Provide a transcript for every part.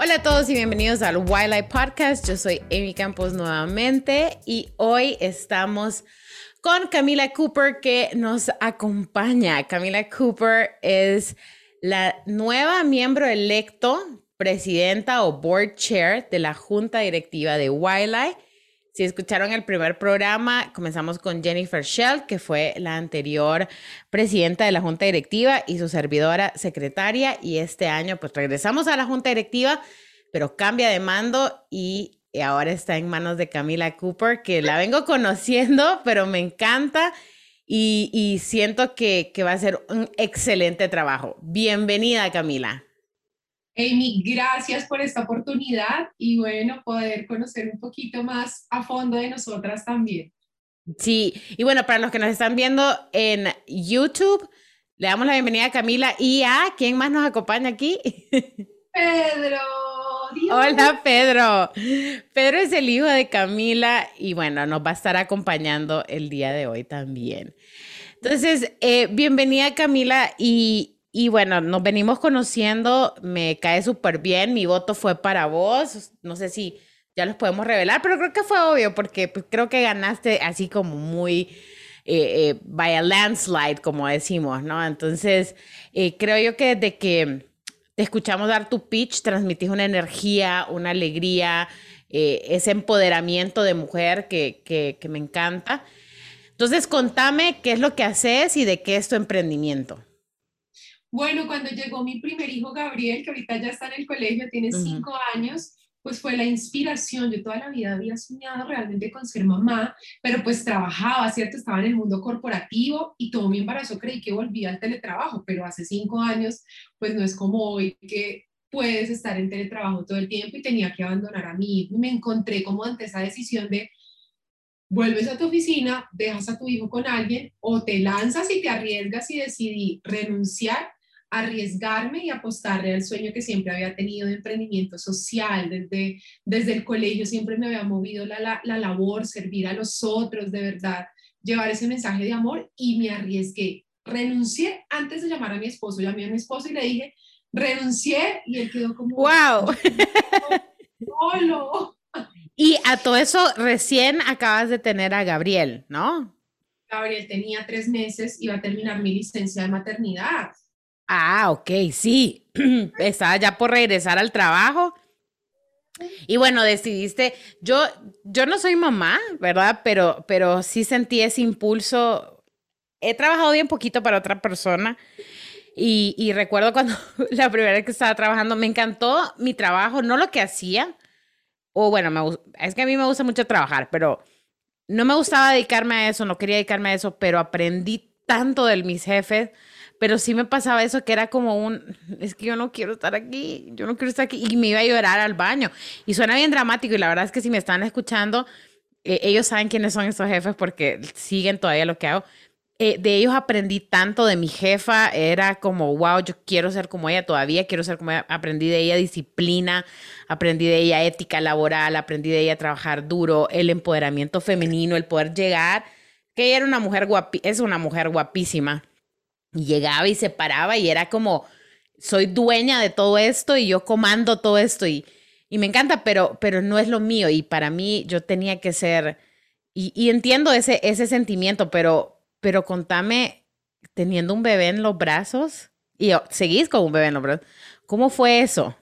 Hola a todos y bienvenidos al Wildlife Podcast. Yo soy Amy Campos nuevamente y hoy estamos con Camila Cooper que nos acompaña. Camila Cooper es la nueva miembro electo, presidenta o board chair de la junta directiva de Wildlife. Si escucharon el primer programa, comenzamos con Jennifer Shell, que fue la anterior presidenta de la junta directiva y su servidora secretaria. Y este año, pues regresamos a la junta directiva, pero cambia de mando y ahora está en manos de Camila Cooper, que la vengo conociendo, pero me encanta y, siento que, que va a ser un excelente trabajo. Bienvenida, Camila. Amy, gracias por esta oportunidad y bueno, poder conocer un poquito más a fondo de nosotras también. Sí, y bueno, para los que nos están viendo en YouTube, le damos la bienvenida a Camila y a quién más nos acompaña aquí. Pedro. Hola Pedro. Pedro es el hijo de Camila y bueno, nos va a estar acompañando el día de hoy también. Entonces, eh, bienvenida Camila y, y bueno, nos venimos conociendo, me cae súper bien, mi voto fue para vos, no sé si ya los podemos revelar, pero creo que fue obvio porque pues, creo que ganaste así como muy eh, eh, landslide, como decimos, ¿no? Entonces, eh, creo yo que desde que te escuchamos dar tu pitch, transmitís una energía, una alegría, ese empoderamiento de mujer que, que, que me encanta. Entonces, contame qué es lo que haces y de qué es tu emprendimiento. Bueno, cuando llegó mi primer hijo Gabriel, que ahorita ya está en el colegio, tiene cinco años, pues fue la inspiración. Yo toda la vida había soñado realmente con ser mamá, pero pues trabajaba, ¿cierto? Estaba en el mundo corporativo y todo mi embarazo creí que volvía al teletrabajo, pero hace cinco años, pues no es como hoy que puedes estar en teletrabajo todo el tiempo y tenía que abandonar a mi hijo. Y me encontré como ante esa decisión de vuelves a tu oficina, dejas a tu hijo con alguien o te lanzas y te arriesgas y decidí renunciar arriesgarme y apostarle al sueño que siempre había tenido de emprendimiento social. Desde, desde el colegio siempre me había movido la, la, labor, servir a los otros, de verdad, llevar ese mensaje de amor y me arriesgué. Renuncié antes de llamar a mi esposo. Llamé a mi esposo y le dije, renuncié y él quedó como... ¡Wow! ¡Solo! Y a todo eso recién acabas de tener a Gabriel, ¿no? Gabriel tenía tres meses, iba a terminar mi licencia de maternidad. Ah, ok, sí. Estaba ya por regresar al trabajo. Y bueno, decidiste, yo, yo no soy mamá, ¿verdad? Pero, pero sí sentí ese impulso. He trabajado bien poquito para otra persona. Y, recuerdo cuando la primera vez que estaba trabajando, me encantó mi trabajo, no lo que hacía. O bueno, es que a mí me gusta mucho trabajar, pero no me gustaba dedicarme a eso, no quería dedicarme a eso, pero aprendí tanto de mis jefes pero sí me pasaba eso que era como un, es que yo no quiero estar aquí, yo no quiero estar aquí, y me iba a llorar al baño. Y suena bien dramático, y la verdad es que si me están escuchando, eh, ellos saben quiénes son estos jefes porque siguen todavía lo que hago. Eh, de ellos aprendí tanto de mi jefa, era como, wow, yo quiero ser como ella, todavía quiero ser como ella. Aprendí de ella disciplina, aprendí de ella ética laboral, aprendí de ella trabajar duro, el empoderamiento femenino, el poder llegar, que ella era una mujer guapi, es una mujer guapísima y llegaba y se paraba y era como, soy dueña de todo esto y yo comando todo esto y, y me encanta, pero, pero no es lo mío y para mí yo tenía que ser, y, entiendo ese, ese sentimiento, pero, pero contame, teniendo un bebé en los brazos y seguís con un bebé en los brazos, ¿cómo fue eso?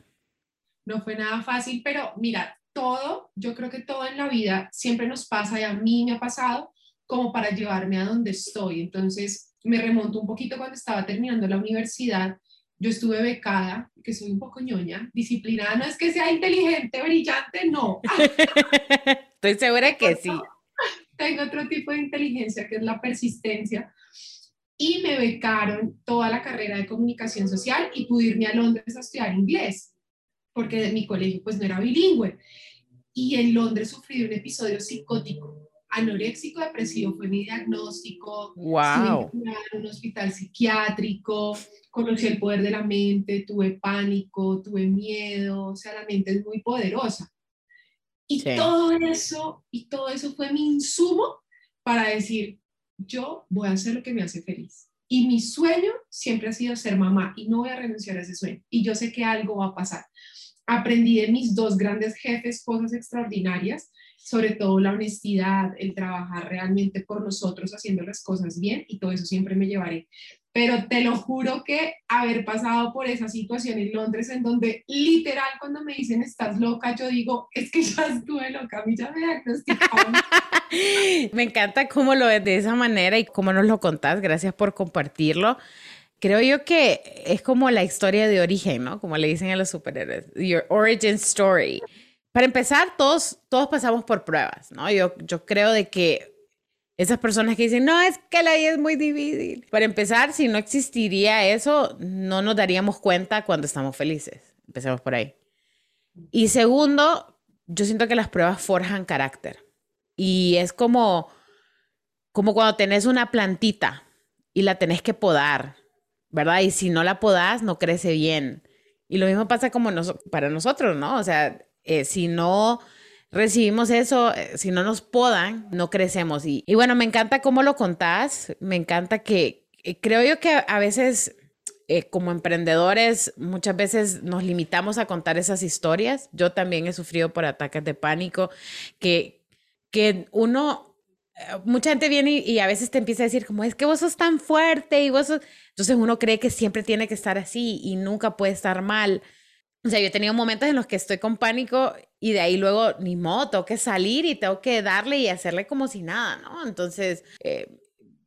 No fue nada fácil, pero mira, todo, yo creo que todo en la vida siempre nos pasa y a mí me ha pasado como para llevarme a donde estoy. Entonces, me remonto un poquito cuando estaba terminando la universidad. Yo estuve becada, que soy un poco ñoña, disciplinada, no es que sea inteligente, brillante, no. Estoy segura que sí. Tengo otro tipo de inteligencia que es la persistencia. Y me becaron toda la carrera de comunicación social y pude irme a Londres a estudiar inglés, porque mi colegio pues no era bilingüe. Y en Londres sufrí un episodio psicótico anoréxico depresivo fue mi diagnóstico. Wow. en un hospital psiquiátrico, conocí el poder de la mente, tuve pánico, tuve miedo, o sea, la mente es muy poderosa. Y todo eso, y todo eso fue mi insumo para decir, yo voy a hacer lo que me hace feliz. Y mi sueño siempre ha sido ser mamá y no voy a renunciar a ese sueño. Y yo sé que algo va a pasar. aprendí de mis dos grandes jefes cosas extraordinarias, sobre todo la honestidad, el trabajar realmente por nosotros haciendo las cosas bien y todo eso siempre me llevaré. Pero te lo juro que haber pasado por esa situación en Londres en donde literal cuando me dicen estás loca, yo digo, es que ya estuve loca, a mí ya me diagnosticaron. me encanta cómo lo ves de esa manera y cómo nos lo contás, gracias por compartirlo. Creo yo que es como la historia de origen, ¿no? Como le dicen a los superhéroes, your origin story. Para empezar, todos, todos pasamos por pruebas, ¿no? Yo, yo creo de que esas personas que dicen, no, es que la vida es muy difícil. Para empezar, si no existiría eso, no nos daríamos cuenta cuando estamos felices. Empecemos por ahí. Y segundo, yo siento que las pruebas forjan carácter. Y es como, como cuando tenés una plantita y la tenés que podar ¿verdad? Y si no la podas, no crece bien. Y lo mismo pasa como para nosotros, ¿no? O sea, eh, si no recibimos eso, eh, si no nos podan, no crecemos. Y, bueno, me encanta cómo lo contás, me encanta que eh, creo yo que a veces como emprendedores muchas veces nos limitamos a contar esas historias. Yo también he sufrido por ataques de pánico, que, que uno mucha gente viene y, a veces te empieza a decir como es que vos sos tan fuerte y vos sos... Entonces uno cree que siempre tiene que estar así y nunca puede estar mal. O sea, yo he tenido momentos en los que estoy con pánico y de ahí luego ni modo, tengo que salir y tengo que darle y hacerle como si nada, ¿no? Entonces, eh,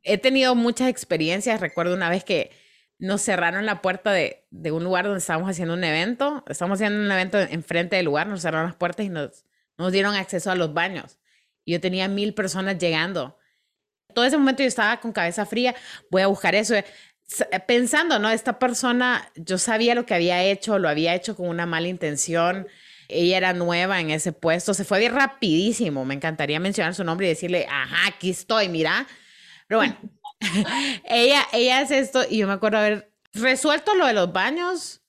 he tenido muchas experiencias. Recuerdo una vez que nos cerraron la puerta de, de, un lugar donde estábamos haciendo un evento. Estábamos haciendo un evento enfrente del lugar, nos cerraron las puertas y nos, nos dieron acceso a los baños yo tenía mil personas llegando. Todo ese momento yo estaba con cabeza fría, voy a buscar eso. Pensando, ¿no? Esta persona, yo sabía lo que había hecho, lo había hecho con una mala intención. Ella era nueva en ese puesto, se fue bien rapidísimo. Me encantaría mencionar su nombre y decirle, ajá, aquí estoy, mira. Pero bueno, ella, ella hace esto y yo me acuerdo haber resuelto lo de los baños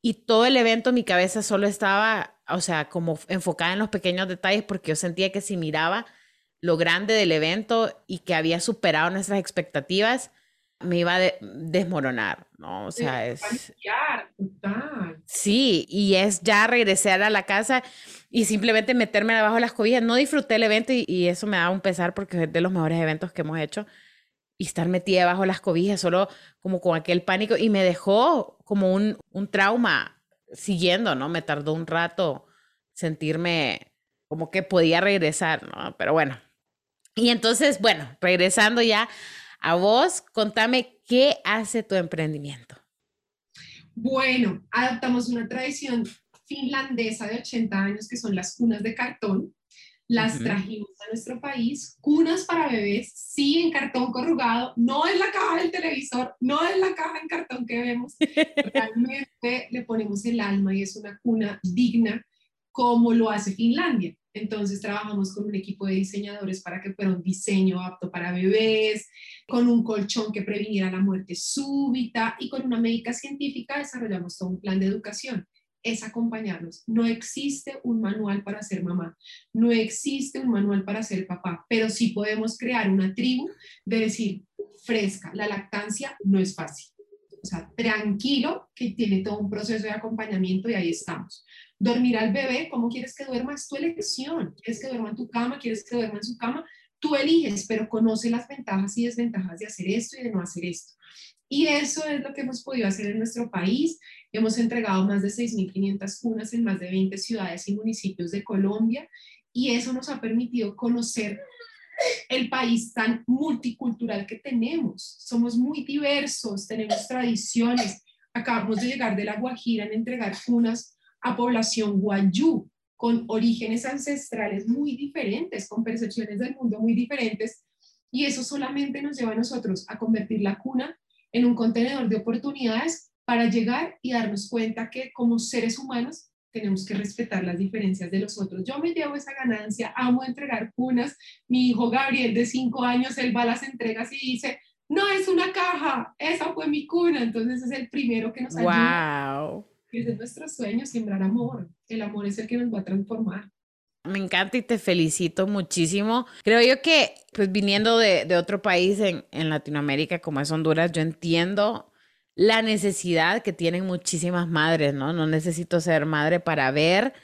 y todo el evento, mi cabeza solo estaba o sea, como enfocada en los pequeños detalles porque yo sentía que si miraba lo grande del evento y que había superado nuestras expectativas, me iba a desmoronar, ¿no? O sea, es... Sí, y es ya regresar a la casa y simplemente meterme debajo de las cobijas. No disfruté el evento y, eso me da un pesar porque es de los mejores eventos que hemos hecho. Y estar metida debajo de las cobijas, solo como con aquel pánico, y me dejó como un, un trauma siguiendo, ¿no? Me tardó un rato sentirme como que podía regresar, ¿no? Pero bueno. Y entonces, bueno, regresando ya a vos, contame qué hace tu emprendimiento. Bueno, adoptamos una tradición finlandesa de 80 años que son las cunas de cartón. Las trajimos a nuestro país, cunas para bebés, sí en cartón corrugado, no en la caja del televisor, no en la caja en cartón que vemos, realmente le ponemos el alma y es una cuna digna como lo hace Finlandia. Entonces trabajamos con un equipo de diseñadores para que fuera un diseño apto para bebés, con un colchón que previniera la muerte súbita y con una médica científica desarrollamos todo un plan de educación es acompañarnos. No existe un manual para ser mamá, no existe un manual para ser papá, pero sí podemos crear una tribu de decir, fresca, la lactancia no es fácil. Sea, tranquilo, que tiene todo un proceso de acompañamiento y ahí estamos. Dormir al bebé, ¿cómo quieres que duerma? Es tu elección. ¿Quieres que duerma en tu cama? ¿Quieres que duerma en su cama? Tú eliges, pero conoce las ventajas y desventajas de hacer esto y de no hacer esto. Y eso es lo que hemos podido hacer en nuestro país. Hemos entregado más de 6.500 cunas en más de 20 ciudades y municipios de Colombia y eso nos ha permitido conocer el país tan multicultural que tenemos. Somos muy diversos, tenemos tradiciones. Acabamos de llegar de La Guajira en entregar cunas a población guayú con orígenes ancestrales muy diferentes, con percepciones del mundo muy diferentes. Y eso solamente nos lleva a nosotros a convertir la cuna en un contenedor de oportunidades para llegar y darnos cuenta que como seres humanos tenemos que respetar las diferencias de los otros. Yo me llevo esa ganancia, amo entregar cunas. Mi hijo Gabriel de cinco años, él va a las entregas y dice, no es una caja, esa fue mi cuna. Entonces es el primero que nos ayuda. ¡Wow! Ese es nuestro sueño, sembrar amor. El amor es el que nos va a transformar. Me encanta y te felicito muchísimo. Creo yo que, pues viniendo de, de otro país en, en, Latinoamérica como es Honduras, yo entiendo la necesidad que tienen muchísimas madres, ¿no? No necesito ser madre para ver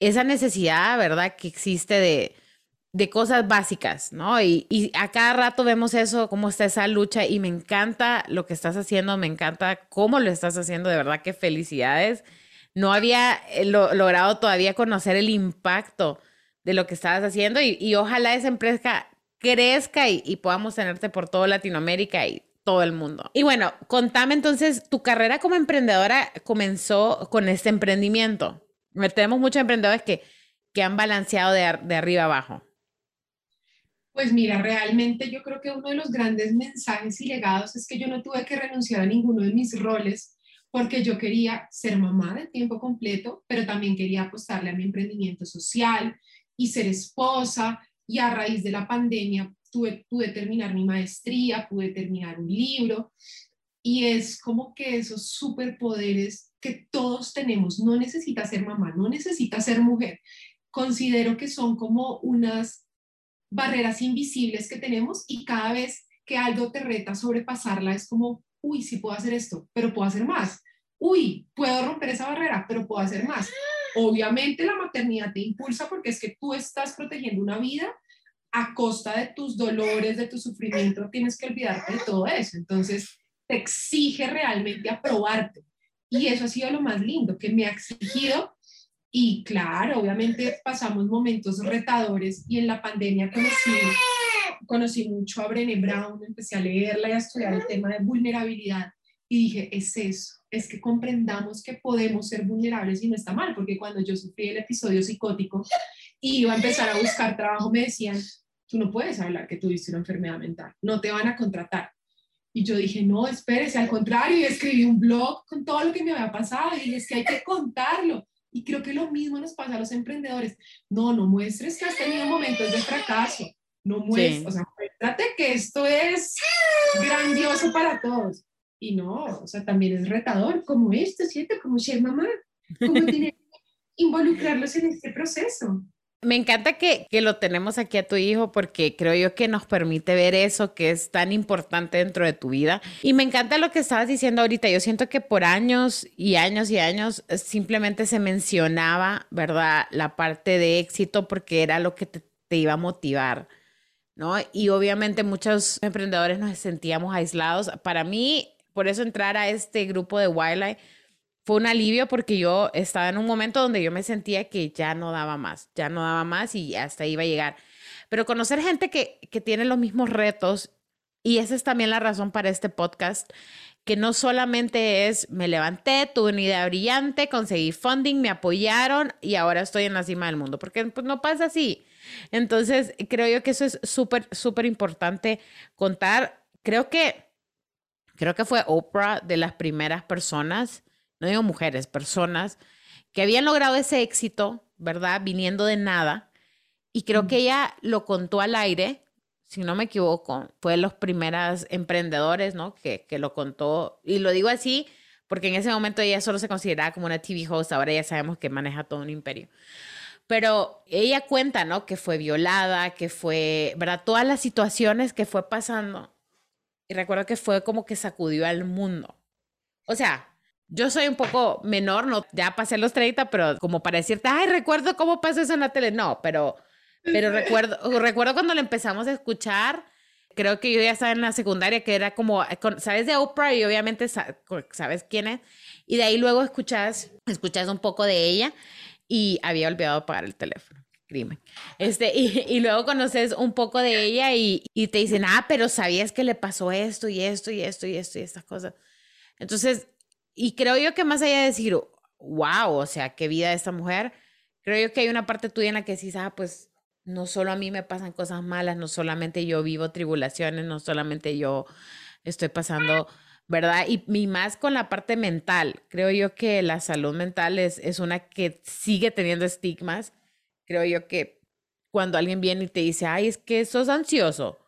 esa necesidad, ¿verdad? Que existe de, de cosas básicas, ¿no? Y, y, a cada rato vemos eso, cómo está esa lucha y me encanta lo que estás haciendo, me encanta cómo lo estás haciendo, de verdad que felicidades. No había eh, logrado todavía conocer el impacto de lo que estabas haciendo y, y ojalá esa empresa crezca y, y podamos tenerte por toda Latinoamérica y todo el mundo. Y bueno, contame entonces, tu carrera como emprendedora comenzó con este emprendimiento. Tenemos muchos emprendedores que, que han balanceado de, de arriba abajo. Pues mira, realmente yo creo que uno de los grandes mensajes y legados es que yo no tuve que renunciar a ninguno de mis roles porque yo quería ser mamá de tiempo completo, pero también quería apostarle a mi emprendimiento social y ser esposa. Y a raíz de la pandemia tuve, pude terminar mi maestría, pude terminar un libro. Y es como que esos superpoderes que todos tenemos, no necesita ser mamá, no necesita ser mujer. Considero que son como unas barreras invisibles que tenemos y cada vez que algo te reta sobrepasarla es como, uy, sí puedo hacer esto, pero puedo hacer más. Uy, puedo romper esa barrera, pero puedo hacer más. Obviamente la maternidad te impulsa porque es que tú estás protegiendo una vida a costa de tus dolores, de tu sufrimiento, tienes que olvidarte de todo eso. Entonces, te exige realmente aprobarte. Y eso ha sido lo más lindo, que me ha exigido y claro, obviamente pasamos momentos retadores y en la pandemia conocí, conocí mucho a Brené Brown, empecé a leerla y a estudiar el tema de vulnerabilidad y dije, es eso, es que comprendamos que podemos ser vulnerables y no está mal, porque cuando yo sufrí el episodio psicótico y iba a empezar a buscar trabajo, me decían, tú no puedes hablar que tuviste una enfermedad mental, no te van a contratar. Y yo dije, no, espérese, al contrario, y escribí un blog con todo lo que me había pasado y dije, es que hay que contarlo. Y creo que lo mismo nos pasa a los emprendedores. No, no muestres que has tenido momentos de fracaso. No muestres, o sea, muéstrate que esto es grandioso para todos. Y no, o sea, también es retador, como esto, ¿cierto? Como ser mamá. ¿Cómo tiene que involucrarlos en este proceso? Me encanta que, que, lo tenemos aquí a tu hijo porque creo yo que nos permite ver eso que es tan importante dentro de tu vida. Y me encanta lo que estabas diciendo ahorita. Yo siento que por años y años y años eh, simplemente se mencionaba, ¿verdad? La parte de éxito porque era lo que te, te iba a motivar, ¿no? Y obviamente muchos emprendedores nos sentíamos aislados. Para mí, por eso entrar a este grupo de Wildlife fue un alivio porque yo estaba en un momento donde yo me sentía que ya no daba más, ya no daba más y hasta iba a llegar. Pero conocer gente que, que tiene los mismos retos, y esa es también la razón para este podcast, que no solamente es me levanté, tuve una idea brillante, conseguí funding, me apoyaron y ahora estoy en la cima del mundo, porque pues, no pasa así. Entonces, creo yo que eso es súper, súper importante contar. Creo que, creo que fue Oprah de las primeras personas no digo mujeres, personas que habían logrado ese éxito, ¿verdad? Viniendo de nada. Y creo que ella lo contó al aire, si no me equivoco, fue de los primeros emprendedores, ¿no? Que, que lo contó. Y lo digo así porque en ese momento ella solo se consideraba como una TV host, ahora ya sabemos que maneja todo un imperio. Pero ella cuenta, ¿no? Que fue violada, que fue, ¿verdad? Todas las situaciones que fue pasando. Y recuerdo que fue como que sacudió al mundo. O sea, yo soy un poco menor, no, ya pasé los 30, pero como para decirte, ay, recuerdo cómo pasó eso en la tele, no, pero, pero recuerdo, recuerdo cuando lo empezamos a escuchar, creo que yo ya estaba en la secundaria, que era como, sabes de Oprah y obviamente sabes quién es, y de ahí luego escuchas, escuchas un poco de ella y había olvidado apagar el teléfono. Crimen. Este, y, y luego conoces un poco de ella y, y te dicen, ah, pero sabías que le pasó esto y esto y esto y esto y estas cosas. Entonces, y creo yo que más allá de decir, wow, o sea, qué vida de esta mujer, creo yo que hay una parte tuya en la que decís, ah, pues no solo a mí me pasan cosas malas, no solamente yo vivo tribulaciones, no solamente yo estoy pasando, ¿verdad? Y, y más con la parte mental. Creo yo que la salud mental es, es una que sigue teniendo estigmas. Creo yo que cuando alguien viene y te dice, ay, es que sos ansioso,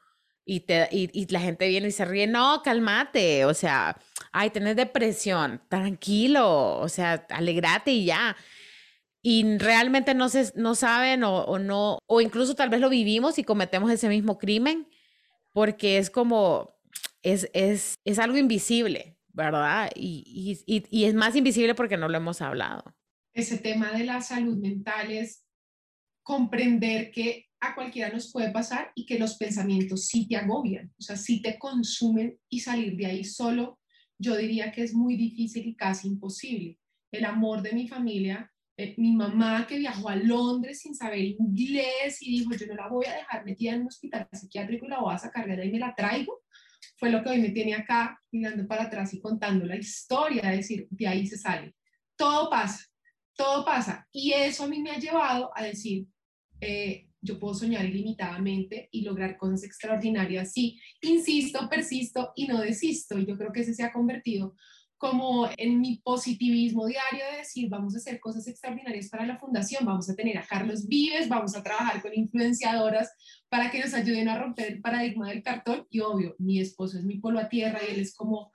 y, te, y, y, la gente viene y se ríe, no, cálmate, o sea, ay, tenés depresión, tranquilo, o sea, alegrate y ya. Y realmente no, se, no saben o, o no, o incluso tal vez lo vivimos y cometemos ese mismo crimen, porque es como, es, es, es algo invisible, ¿verdad? Y, y, y, es más invisible porque no lo hemos hablado. Ese tema de la salud mental es comprender que a cualquiera nos puede pasar y que los pensamientos sí te agobian, o sea, sí te consumen y salir de ahí solo, yo diría que es muy difícil y casi imposible. El amor de mi familia, eh, mi mamá que viajó a Londres sin saber inglés y dijo, yo no la voy a dejar metida en un hospital psiquiátrico y la voy a sacar de ahí y me la traigo, fue lo que hoy me tiene acá mirando para atrás y contando la historia, es decir, de ahí se sale. Todo pasa, todo pasa. Y eso a mí me ha llevado a decir, eh, yo puedo soñar ilimitadamente y lograr cosas extraordinarias sí, insisto, persisto y no desisto. Y yo creo que ese se ha convertido como en mi positivismo diario de decir, vamos a hacer cosas extraordinarias para la fundación, vamos a tener a Carlos Vives, vamos a trabajar con influenciadoras para que nos ayuden a romper el paradigma del cartón. Y obvio, mi esposo es mi polo a tierra y él es como,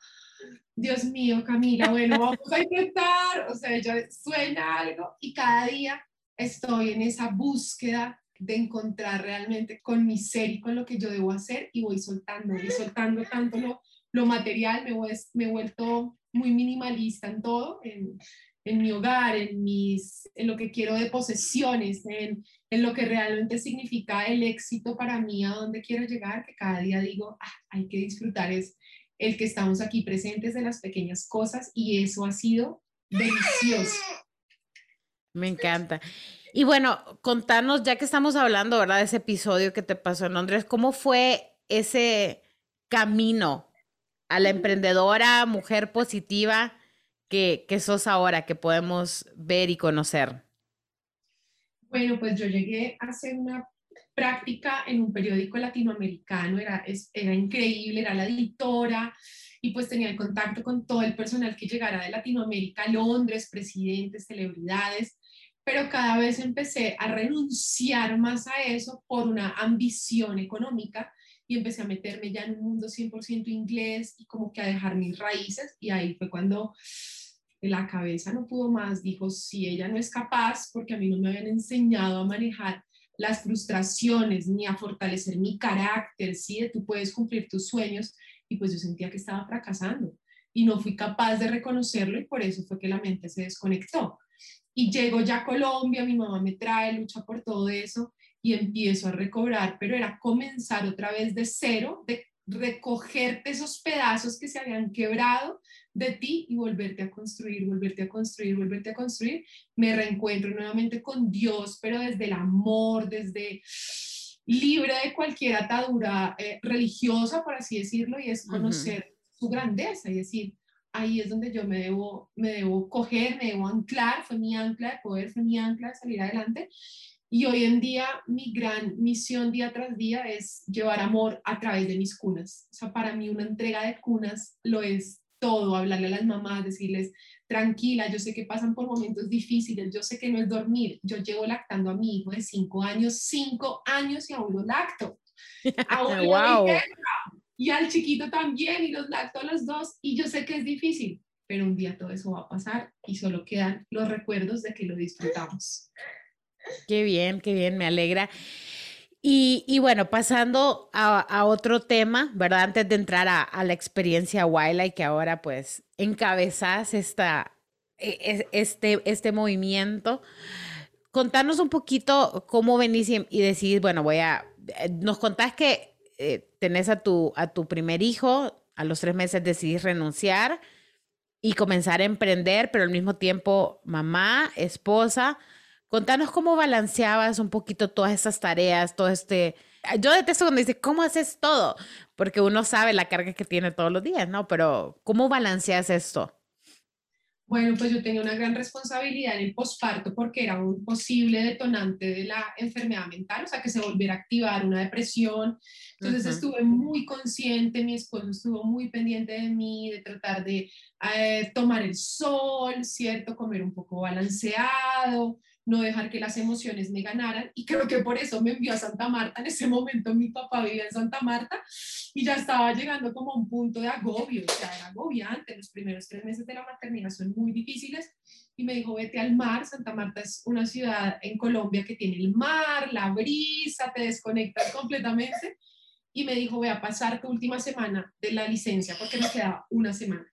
Dios mío, Camila, bueno, vamos a intentar, o sea, yo suena algo y cada día estoy en esa búsqueda de encontrar realmente con mi ser y con lo que yo debo hacer y voy soltando, y soltando tanto lo, lo material, me, me he vuelto muy minimalista en todo, en, en mi hogar, en, mis, en lo que quiero de posesiones, en, en, lo que realmente significa el éxito para mí, a dónde quiero llegar, que cada día digo, ah, hay que disfrutar es el que estamos aquí presentes de las pequeñas cosas y eso ha sido delicioso. Me encanta. Y bueno, contanos, ya que estamos hablando, ¿verdad? De ese episodio que te pasó en Londres, ¿cómo fue ese camino a la emprendedora, mujer positiva que, que sos ahora, que podemos ver y conocer? Bueno, pues yo llegué a hacer una práctica en un periódico latinoamericano, era, era increíble, era la editora y pues tenía el contacto con todo el personal que llegara de Latinoamérica, Londres, presidentes, celebridades, pero cada vez empecé a renunciar más a eso por una ambición económica y empecé a meterme ya en un mundo 100% inglés y como que a dejar mis raíces. Y ahí fue cuando la cabeza no pudo más, dijo, si ella no es capaz, porque a mí no me habían enseñado a manejar las frustraciones ni a fortalecer mi carácter, sí, de tú puedes cumplir tus sueños y pues yo sentía que estaba fracasando y no fui capaz de reconocerlo y por eso fue que la mente se desconectó. Y llego ya a Colombia, mi mamá me trae, lucha por todo eso y empiezo a recobrar, pero era comenzar otra vez de cero, de recogerte esos pedazos que se habían quebrado de ti y volverte a construir, volverte a construir, volverte a construir. Me reencuentro nuevamente con Dios, pero desde el amor, desde libre de cualquier atadura eh, religiosa, por así decirlo, y es conocer su grandeza y decir, ahí es donde yo me debo, me debo coger, me debo anclar, fue mi ancla de poder, fue mi ancla de salir adelante. Y hoy en día mi gran misión día tras día es llevar amor a través de mis cunas. O sea, para mí una entrega de cunas lo es todo, hablarle a las mamás, decirles, tranquila, yo sé que pasan por momentos difíciles, yo sé que no es dormir, yo llevo lactando a mi hijo de cinco años, cinco años y aún lo lacto. Aún wow y al chiquito también y los lacto a los dos y yo sé que es difícil, pero un día todo eso va a pasar y solo quedan los recuerdos de que lo disfrutamos. Qué bien, qué bien, me alegra. Y, y bueno, pasando a, a, otro tema, ¿verdad? Antes de entrar a, a la experiencia y que ahora pues encabezas esta, e, e, este, este movimiento, contanos un poquito cómo venís y, y decís, bueno, voy a, eh, nos contás que eh, tenés a tu, a tu primer hijo, a los tres meses decidís renunciar y comenzar a emprender, pero al mismo tiempo mamá, esposa. Contanos cómo balanceabas un poquito todas esas tareas, todo este... Yo detesto cuando dice, ¿cómo haces todo? Porque uno sabe la carga que tiene todos los días, ¿no? Pero ¿cómo balanceas esto? Bueno, pues yo tenía una gran responsabilidad en el posparto porque era un posible detonante de la enfermedad mental, o sea, que se volviera a activar una depresión. Entonces estuve muy consciente, mi esposo estuvo muy pendiente de mí, de tratar de eh, tomar el sol, ¿cierto? Comer un poco balanceado, no dejar que las emociones me ganaran. Y creo que por eso me envió a Santa Marta. En ese momento mi papá vivía en Santa Marta y ya estaba llegando como a un punto de agobio, o sea, era agobiante. Los primeros tres meses de la maternidad son muy difíciles. Y me dijo, vete al mar. Santa Marta es una ciudad en Colombia que tiene el mar, la brisa, te desconectas completamente. Y me dijo, voy a pasar tu última semana de la licencia porque me quedaba una semana.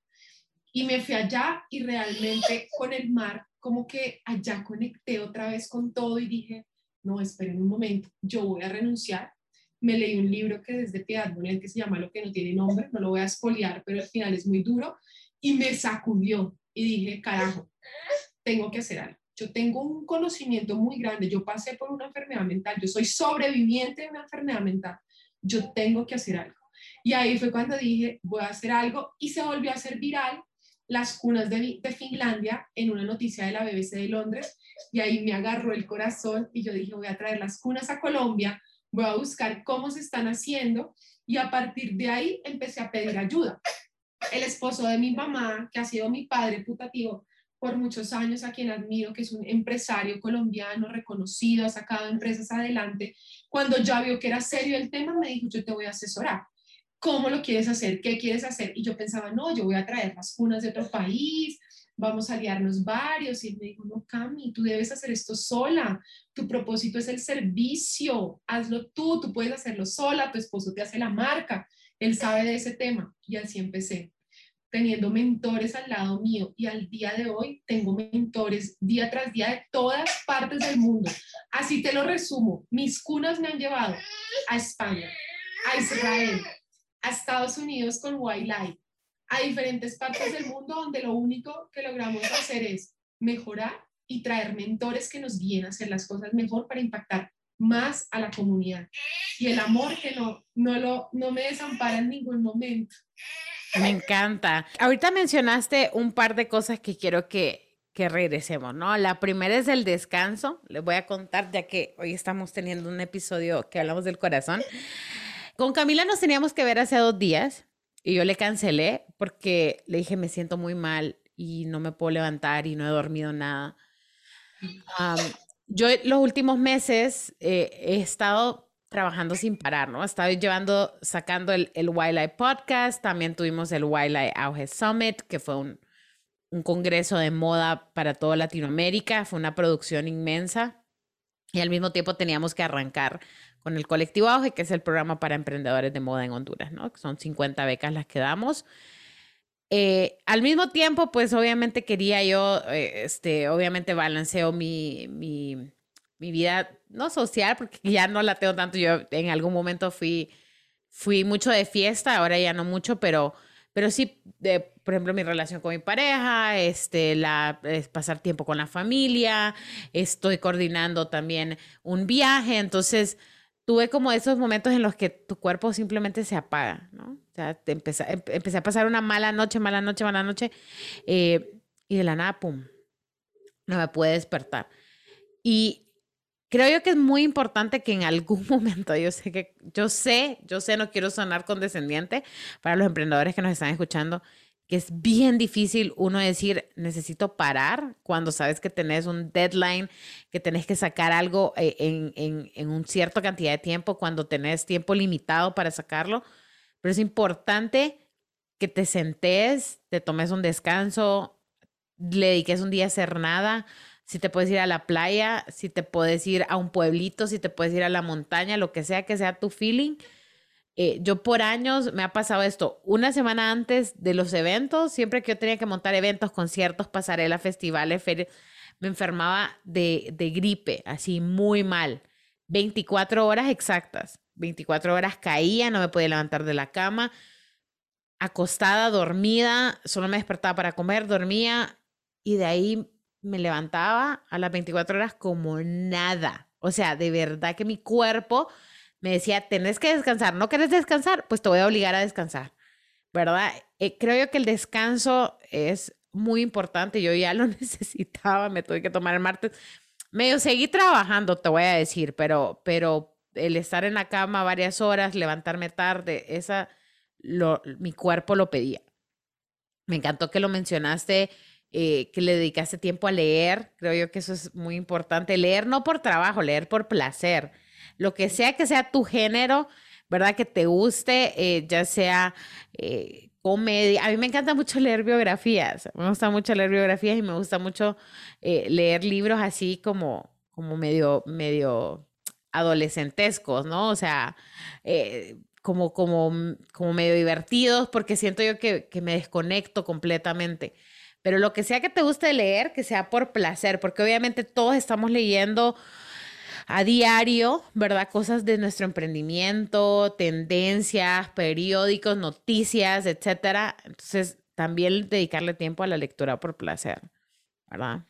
Y me fui allá y realmente con el mar, como que allá conecté otra vez con todo y dije, no, esperen un momento, yo voy a renunciar. Me leí un libro que es de Piedad Bonel que se llama Lo que no tiene nombre, no lo voy a espoliar, pero al final es muy duro y me sacudió y dije, carajo, tengo que hacer algo. Yo tengo un conocimiento muy grande, yo pasé por una enfermedad mental, yo soy sobreviviente de una enfermedad mental, yo tengo que hacer algo. Y ahí fue cuando dije, voy a hacer algo y se volvió a hacer viral las cunas de, Finlandia en una noticia de la BBC de Londres y ahí me agarró el corazón y yo dije, voy a traer las cunas a Colombia, voy a buscar cómo se están haciendo y a partir de ahí empecé a pedir ayuda. El esposo de mi mamá, que ha sido mi padre putativo por muchos años, a quien admiro, que es un empresario colombiano reconocido, ha sacado empresas adelante, cuando ya vio que era serio el tema, me dijo, yo te voy a asesorar. ¿Cómo lo quieres hacer? ¿Qué quieres hacer? Y yo pensaba, no, yo voy a traer las cunas de otro país, vamos a aliarnos varios. Y él me dijo, no, Cami, tú debes hacer esto sola. Tu propósito es el servicio. Hazlo tú, tú puedes hacerlo sola, tu esposo te hace la marca. Él sabe de ese tema. Y así empecé, teniendo mentores al lado mío. Y al día de hoy tengo mentores día tras día de todas partes del mundo. Así te lo resumo. Mis cunas me han llevado a España, a Israel, a Estados Unidos con Wildlife, a diferentes partes del mundo donde lo único que logramos hacer es mejorar y traer mentores que nos guíen a hacer las cosas mejor para impactar más a la comunidad. Y el amor que no, no, lo, no me desampara en ningún momento. Me encanta. Ahorita mencionaste un par de cosas que quiero que, que regresemos, ¿no? La primera es el descanso. Les voy a contar, ya que hoy estamos teniendo un episodio que hablamos del corazón. Con Camila nos teníamos que ver hace dos días y yo le cancelé porque le dije, me siento muy mal y no me puedo levantar y no he dormido nada. yo los últimos meses eh, he estado trabajando sin parar, ¿no? He estado llevando, sacando el, el Wildlife Podcast, también tuvimos el Wildlife Auge Summit, que fue un, un congreso de moda para toda Latinoamérica, fue una producción inmensa y al mismo tiempo teníamos que arrancar con el colectivo Auge, que es el programa para emprendedores de moda en Honduras, ¿no? Son 50 becas las que damos. Eh, al mismo tiempo, pues obviamente quería yo, eh, este, obviamente balanceo mi, mi, mi, vida, no social, porque ya no la tengo tanto. Yo en algún momento fui, fui mucho de fiesta, ahora ya no mucho, pero, pero sí, de, por ejemplo, mi relación con mi pareja, este, la, pasar tiempo con la familia, estoy coordinando también un viaje, entonces tuve como esos momentos en los que tu cuerpo simplemente se apaga, ¿no? O sea, te empecé, em, empecé a pasar una mala noche, mala noche, mala noche, eh, y de la nada, pum, no me pude despertar. Y creo yo que es muy importante que en algún momento, yo sé que, yo sé, yo sé, no quiero sonar condescendiente para los emprendedores que nos están escuchando, que es bien difícil uno decir, necesito parar cuando sabes que tenés un deadline, que tenés que sacar algo eh, en, en, en una cierta cantidad de tiempo, cuando tenés tiempo limitado para sacarlo. Pero es importante que te sentes, te tomes un descanso, le dediques un día a hacer nada. Si te puedes ir a la playa, si te puedes ir a un pueblito, si te puedes ir a la montaña, lo que sea que sea tu feeling. Eh, yo por años me ha pasado esto, una semana antes de los eventos, siempre que yo tenía que montar eventos, conciertos, pasarelas, festivales, ferias, me enfermaba de, de gripe, así muy mal. 24 horas exactas, 24 horas caía, no me podía levantar de la cama, acostada, dormida, solo me despertaba para comer, dormía y de ahí me levantaba a las 24 horas como nada. O sea, de verdad que mi cuerpo me decía, tenés que descansar, ¿no querés descansar? Pues te voy a obligar a descansar, ¿verdad? Eh, creo yo que el descanso es muy importante, yo ya lo necesitaba, me tuve que tomar el martes. Medio seguí trabajando, te voy a decir, pero, pero el estar en la cama varias horas, levantarme tarde, esa, mi cuerpo lo pedía. Me encantó que lo mencionaste, eh, que le dedicaste tiempo a leer. Creo yo que eso es muy importante. Leer no por trabajo, leer por placer lo que sea que sea tu género, ¿verdad? Que te guste, eh, ya sea eh, comedia. A mí me encanta mucho leer biografías, me gusta mucho leer biografías y me gusta mucho leer libros así como, como medio, medio adolescentescos, ¿no? O sea, como, como, como medio divertidos porque siento yo que, que me desconecto completamente. Pero lo que sea que te guste leer, que sea por placer, porque obviamente todos estamos leyendo a diario, ¿verdad? Cosas de nuestro emprendimiento, tendencias, periódicos, noticias, etcétera. Entonces, también dedicarle tiempo a la lectura por placer, ¿verdad?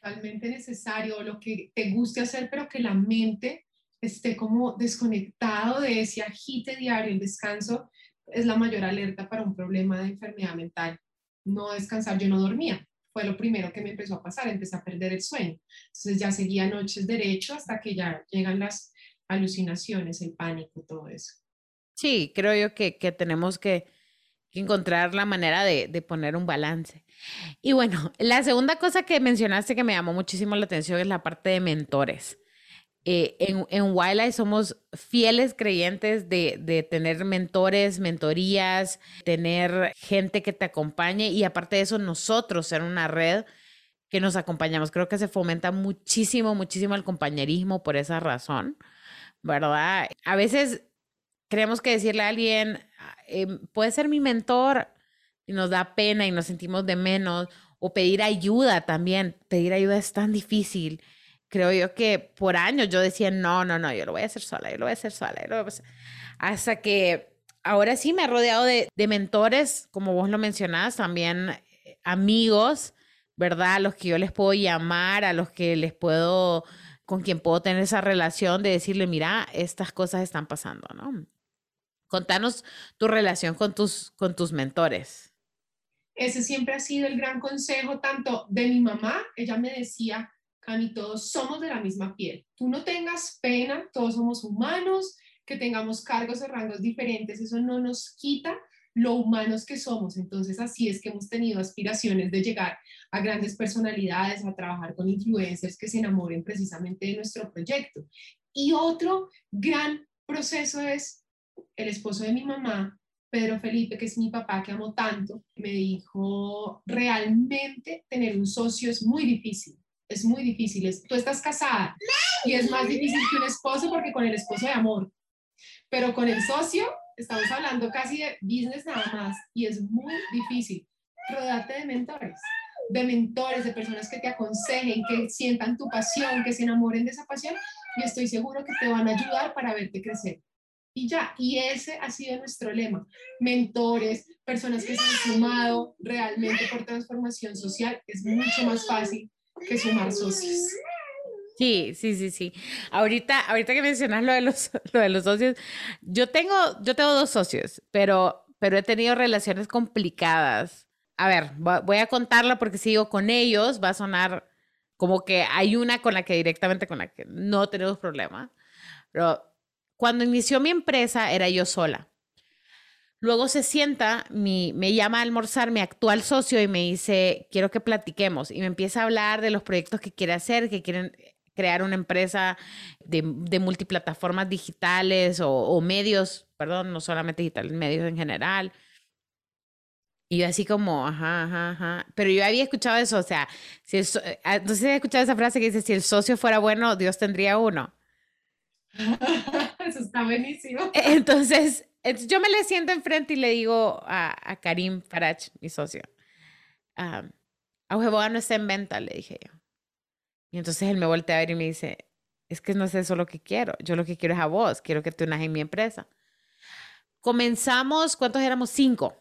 Totalmente necesario, lo que te guste hacer, pero que la mente esté como desconectado de ese agite diario, el descanso es la mayor alerta para un problema de enfermedad mental. No descansar, yo no dormía, fue lo primero que me empezó a pasar, empecé a perder el sueño. Entonces ya seguía noches derecho hasta que ya llegan las alucinaciones, el pánico, todo eso. Sí, creo yo que, que tenemos que, encontrar la manera de, de, poner un balance. Y bueno, la segunda cosa que mencionaste que me llamó muchísimo la atención es la parte de mentores. Eh, en, en Wildlife somos fieles creyentes de, de, tener mentores, mentorías, tener gente que te acompañe y aparte de eso nosotros ser una red que nos acompañamos. Creo que se fomenta muchísimo, muchísimo el compañerismo por esa razón, ¿verdad? A veces creemos que decirle a alguien, eh, puede ser mi mentor y nos da pena y nos sentimos de menos o pedir ayuda también. Pedir ayuda es tan difícil creo yo que por años yo decía, no, no, no, yo lo voy a hacer sola, yo lo voy a hacer sola. Hasta que ahora sí me he rodeado de, de mentores, como vos lo mencionás, también eh, amigos, ¿verdad? A los que yo les puedo llamar, a los que les puedo, con quien puedo tener esa relación de decirle, mira, estas cosas están pasando, ¿no? Contanos tu relación con tus, con tus mentores. Ese siempre ha sido el gran consejo, tanto de mi mamá, ella me decía, y todos somos de la misma piel. Tú no tengas pena, todos somos humanos, que tengamos cargos o rangos diferentes, eso no nos quita lo humanos que somos. Entonces, así es que hemos tenido aspiraciones de llegar a grandes personalidades, a trabajar con influencers que se enamoren precisamente de nuestro proyecto. Y otro gran proceso es el esposo de mi mamá, Pedro Felipe, que es mi papá que amo tanto, me dijo, realmente tener un socio es muy difícil es muy difícil. tú estás casada y es más difícil que un esposo porque con el esposo de amor. Pero con el socio estamos hablando casi de business nada más y es muy difícil. Rodate de mentores, de mentores, de personas que te aconsejen, que sientan tu pasión, que se enamoren de esa pasión y estoy seguro que te van a ayudar para verte crecer. Y ya, y ese ha sido nuestro lema. Mentores, personas que se han sumado realmente por transformación social, es mucho más fácil que sumar socios. Sí, sí, sí, sí. Ahorita, ahorita que mencionas lo de los, lo de los socios, yo tengo, yo tengo dos socios, pero, pero he tenido relaciones complicadas. A ver, voy a contarla porque si digo con ellos va a sonar como que hay una con la que directamente con la que no tenemos problema. Pero cuando inició mi empresa era yo sola. Luego se sienta, mi, me llama a almorzar mi actual socio y me dice, quiero que platiquemos. Y me empieza a hablar de los proyectos que quiere hacer, que quieren crear una empresa de, de multiplataformas digitales o, medios, perdón, no solamente digitales, medios en general. Y yo así como, ajá, ajá, ajá. Pero yo había escuchado eso, o sea, si el eh, ah, no sé si he escuchado esa frase que dice, si el socio fuera bueno, Dios tendría uno. eso está buenísimo. Entonces, yo me le siento enfrente y le digo a, Karim Farach, mi socio, um, no está en venta, le dije yo. Y entonces él me voltea a ver y me dice, es que no es eso lo que quiero, yo lo que quiero es a vos, quiero que te unas en mi empresa. Comenzamos, ¿cuántos éramos? Cinco.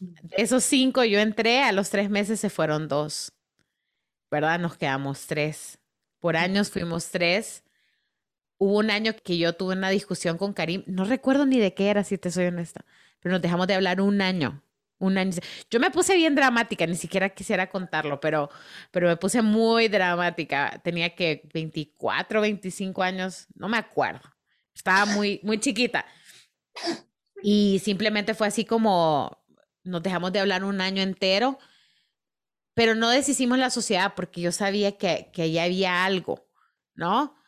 De esos cinco yo entré, a los tres meses se fueron dos, ¿verdad? Nos quedamos tres. Por años fuimos tres Hubo un año que yo tuve una discusión con Karim, no recuerdo ni de qué era, si te soy honesta, pero nos dejamos de hablar un año. Un año. Yo me puse bien dramática, ni siquiera quisiera contarlo, pero, pero me puse muy dramática. Tenía que 24, 25 años, no me acuerdo. Estaba muy, muy chiquita. Y simplemente fue así como nos dejamos de hablar un año entero, pero no deshicimos la sociedad porque yo sabía que, que allá había algo, ¿no?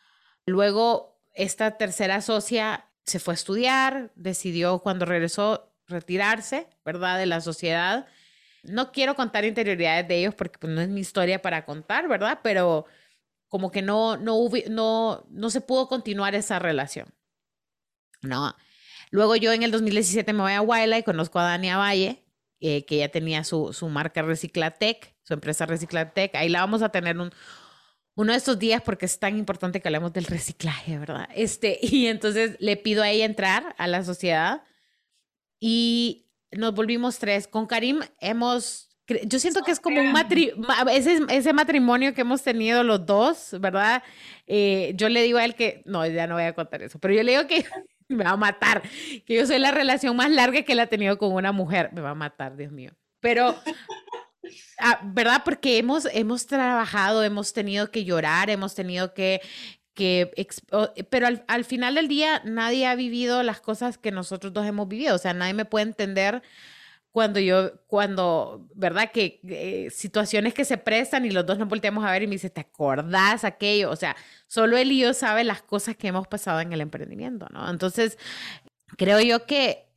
Luego, esta tercera socia se fue a estudiar, decidió cuando regresó retirarse, ¿verdad? De la sociedad. No quiero contar interioridades de ellos porque pues, no es mi historia para contar, ¿verdad? Pero como que no, no, no, no se pudo continuar esa relación, ¿no? Luego yo en el 2017 me voy a Wildlife y conozco a Dania Valle, eh, que ya tenía su, su marca Reciclatec, su empresa Reciclatec. Ahí la vamos a tener un, uno de estos días porque es tan importante que hablemos del reciclaje, ¿verdad? Este, y entonces le pido a ella entrar a la sociedad y nos volvimos tres. Con Karim hemos yo siento que es como un matrimonio, ese, ese, matrimonio que hemos tenido los dos, ¿verdad? Eh, yo le digo a él que, no, ya no voy a contar eso, pero yo le digo que me va a matar, que yo soy la relación más larga que él ha tenido con una mujer, me va a matar, Dios mío. Pero, ah, ¿verdad? Porque hemos, hemos trabajado, hemos tenido que llorar, hemos tenido que, que pero al, al final del día nadie ha vivido las cosas que nosotros dos hemos vivido, o sea, nadie me puede entender cuando yo, cuando, ¿verdad? Que eh, situaciones que se prestan y los dos nos volteamos a ver y me dice, ¿te acordás aquello? O sea, solo él y yo sabe las cosas que hemos pasado en el emprendimiento, ¿no? Entonces, creo yo que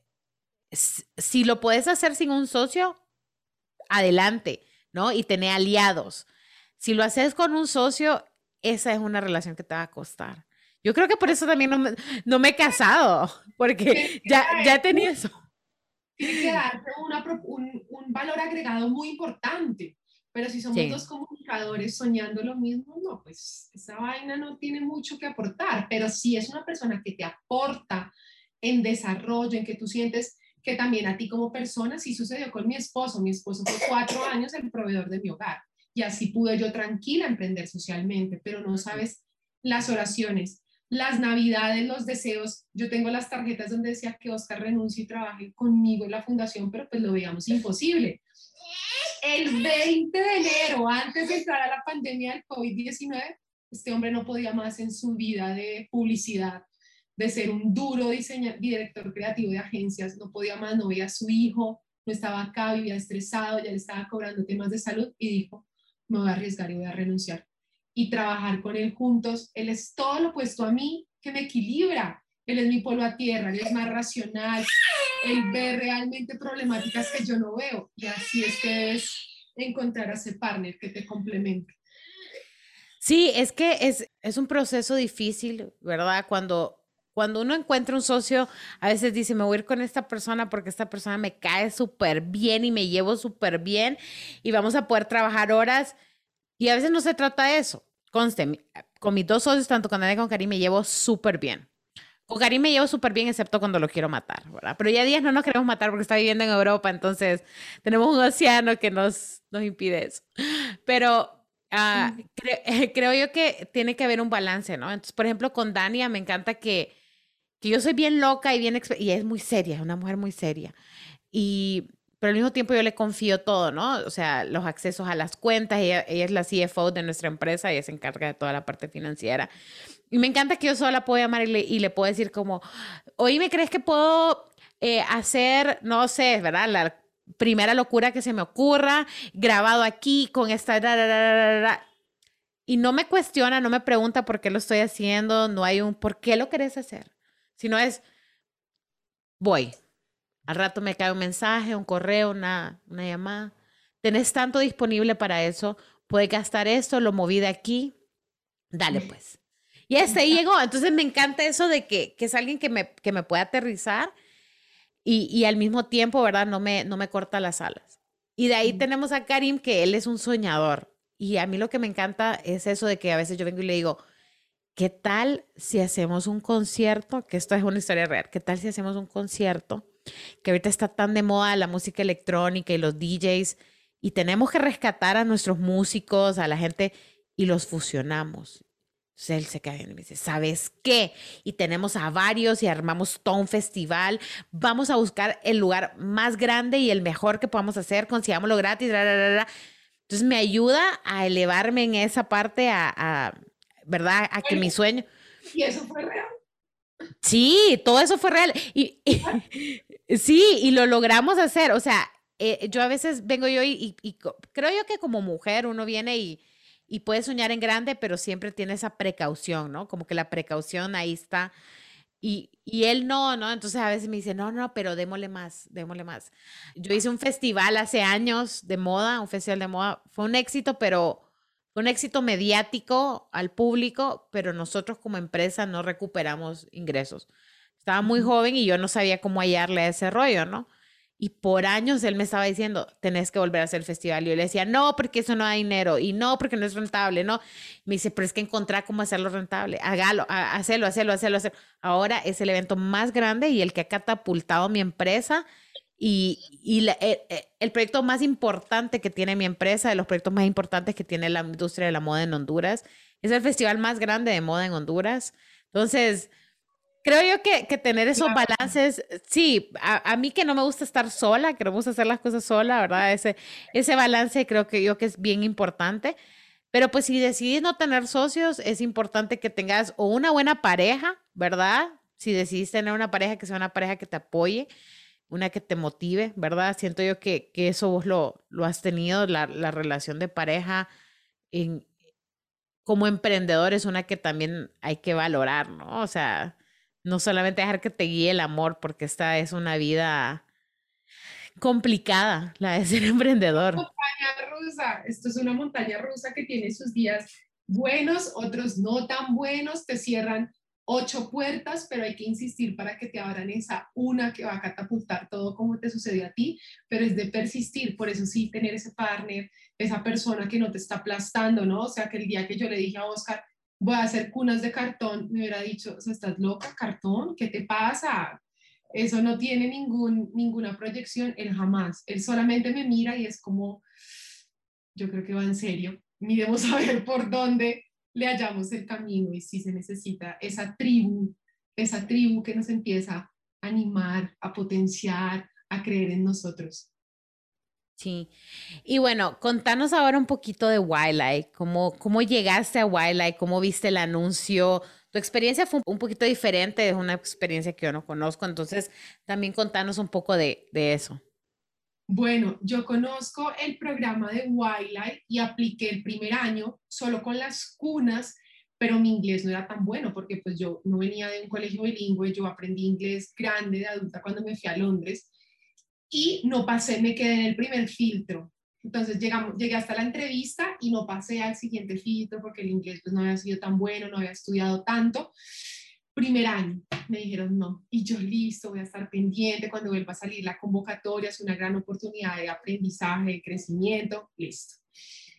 si lo puedes hacer sin un socio, adelante, ¿no? Y tener aliados. Si lo haces con un socio, esa es una relación que te va a costar. Yo creo que por eso también no me, no me he casado, porque ya, ya tenido eso tiene que darte un, un, valor agregado muy importante. Pero si somos dos comunicadores soñando lo mismo, no, pues esa vaina no tiene mucho que aportar. Pero si es una persona que te aporta en desarrollo, en que tú sientes que también a ti como persona, sí sucedió con mi esposo. Mi esposo fue cuatro años el proveedor de mi hogar y así pude yo tranquila emprender socialmente, pero no sabes las oraciones, las navidades, los deseos. Yo tengo las tarjetas donde decía que Oscar renuncie y trabaje conmigo en la fundación, pero pues lo veíamos imposible. El 20 de enero, antes de entrar a la pandemia del COVID-19, este hombre no podía más en su vida de publicidad, de ser un duro director creativo de agencias, no podía más, no veía a su hijo, no estaba acá, vivía estresado, ya le estaba cobrando temas de salud y dijo, me voy a arriesgar y voy a renunciar y trabajar con él juntos. Él es todo lo opuesto a mí, que me equilibra. Él es mi polo a tierra, él es más racional, él ve realmente problemáticas que yo no veo. Y así es que es encontrar a ese partner que te complemente. Sí, es que es, es un proceso difícil, ¿verdad? Cuando cuando uno encuentra un socio, a veces dice, me voy a ir con esta persona porque esta persona me cae súper bien y me llevo súper bien y vamos a poder trabajar horas. Y a veces no se trata de eso. Conste, con mis dos socios, tanto con Ana como con Karim, me llevo súper bien. Con Karim me llevo súper bien, excepto cuando lo quiero matar, ¿verdad? Pero ya días no nos queremos matar porque está viviendo en Europa, entonces tenemos un océano que nos, nos impide eso. Pero ah, creo yo que tiene que haber un balance, ¿no? Entonces, por ejemplo, con Dania me encanta que, que yo soy bien loca y bien y es muy seria, es una mujer muy seria. Y pero al mismo tiempo yo le confío todo, ¿no? O sea, los accesos a las cuentas, ella, es la CFO de nuestra empresa, ella se encarga de toda la parte financiera. Y me encanta que yo solo la puedo llamar y le, y le puedo decir como, oye, ¿me crees que puedo eh, hacer, no sé, ¿verdad? La primera locura que se me ocurra, grabado aquí con esta... y no me cuestiona, no me pregunta por qué lo estoy haciendo, no hay un por qué lo querés hacer, sino es, voy, al rato me cae un mensaje, un correo, una, una llamada. Tenés tanto disponible para eso, puedes gastar esto, lo moví de aquí, dale pues. Y este llegó. Entonces me encanta eso de que, que es alguien que me, que me puede aterrizar y, y, al mismo tiempo, ¿verdad? No me, no me corta las alas. Y de ahí tenemos a Karim, que él es un soñador. Y a mí lo que me encanta es eso de que a veces yo vengo y le digo, ¿qué tal si hacemos un concierto? Que esto es una historia real. ¿Qué tal si hacemos un concierto que ahorita está tan de moda la música electrónica y los DJs, y tenemos que rescatar a nuestros músicos, a la gente, y los fusionamos. Entonces él se cae y me dice, ¿sabes qué? Y tenemos a varios y armamos todo un festival. Vamos a buscar el lugar más grande y el mejor que podamos hacer, consigámoslo gratis. Entonces me ayuda a elevarme en esa parte, a, ¿verdad? A que mi sueño... ¿Y eso fue real? Sí, todo eso fue real. Y, sí, y lo logramos hacer. O sea, eh, yo a veces vengo yo y, creo yo que como mujer uno viene y, y puede soñar en grande, pero siempre tiene esa precaución, ¿no? Como que la precaución ahí está. Y, y, él no, ¿no? Entonces a veces me dice, no, no, pero démosle más, démosle más. Yo hice un festival hace años de moda, un festival de moda, fue un éxito, pero un éxito mediático al público, pero nosotros como empresa no recuperamos ingresos. Estaba muy joven y yo no sabía cómo hallarle a ese rollo, ¿no? Y por años él me estaba diciendo, tenés que volver a hacer el festival. Y yo le decía, no, porque eso no da dinero. Y no, porque no es rentable, ¿no? Me dice, pero es que encontrar cómo hacerlo rentable. Hágalo, hacelo, hacelo, hacelo, hacelo. Ahora es el evento más grande y el que ha catapultado mi empresa. Y, y el, eh, eh, el, proyecto más importante que tiene mi empresa, de los proyectos más importantes que tiene la industria de la moda en Honduras, es el festival más grande de moda en Honduras. Entonces, Creo yo que, que tener esos balances, sí, a, a, mí que no me gusta estar sola, que no me gusta hacer las cosas sola, ¿verdad? Ese, ese balance creo que yo que es bien importante. Pero pues si decidís no tener socios, es importante que tengas o una buena pareja, ¿verdad? Si decidís tener una pareja que sea una pareja que te apoye, una que te motive, ¿verdad? Siento yo que, que eso vos lo, lo has tenido, la, la relación de pareja en, como emprendedor es una que también hay que valorar, ¿no? O sea, no solamente dejar que te guíe el amor, porque esta es una vida complicada, la de ser emprendedor. Montaña rusa, esto es una montaña rusa que tiene sus días buenos, otros no tan buenos, te cierran ocho puertas, pero hay que insistir para que te abran esa una que va a catapultar todo como te sucedió a ti, pero es de persistir, por eso sí, tener ese partner, esa persona que no te está aplastando, ¿no? O sea, que el día que yo le dije a Oscar, voy a hacer cunas de cartón, me hubiera dicho, o sea, ¿estás loca, cartón? ¿Qué te pasa? Eso no tiene ningún, ninguna proyección, él jamás, él solamente me mira y es como, yo creo que va en serio, miremos a ver por dónde le hallamos el camino y si se necesita esa tribu, esa tribu que nos empieza a animar, a potenciar, a creer en nosotros. Sí. Y bueno, contanos ahora un poquito de Wildlife, cómo, cómo llegaste a Wildlife, cómo viste el anuncio. Tu experiencia fue un poquito diferente, es una experiencia que yo no conozco, entonces también contanos un poco de, de eso. Bueno, yo conozco el programa de Wildlife y apliqué el primer año solo con las cunas, pero mi inglés no era tan bueno porque pues yo no venía de un colegio bilingüe, yo aprendí inglés grande de adulta cuando me fui a Londres y no pasé, me quedé en el primer filtro. Entonces llegamos, llegué hasta la entrevista y no pasé al siguiente filtro porque el inglés pues no había sido tan bueno, no había estudiado tanto. Primer año me dijeron no y yo listo, voy a estar pendiente cuando vuelva a salir la convocatoria, es una gran oportunidad de aprendizaje, de crecimiento, listo.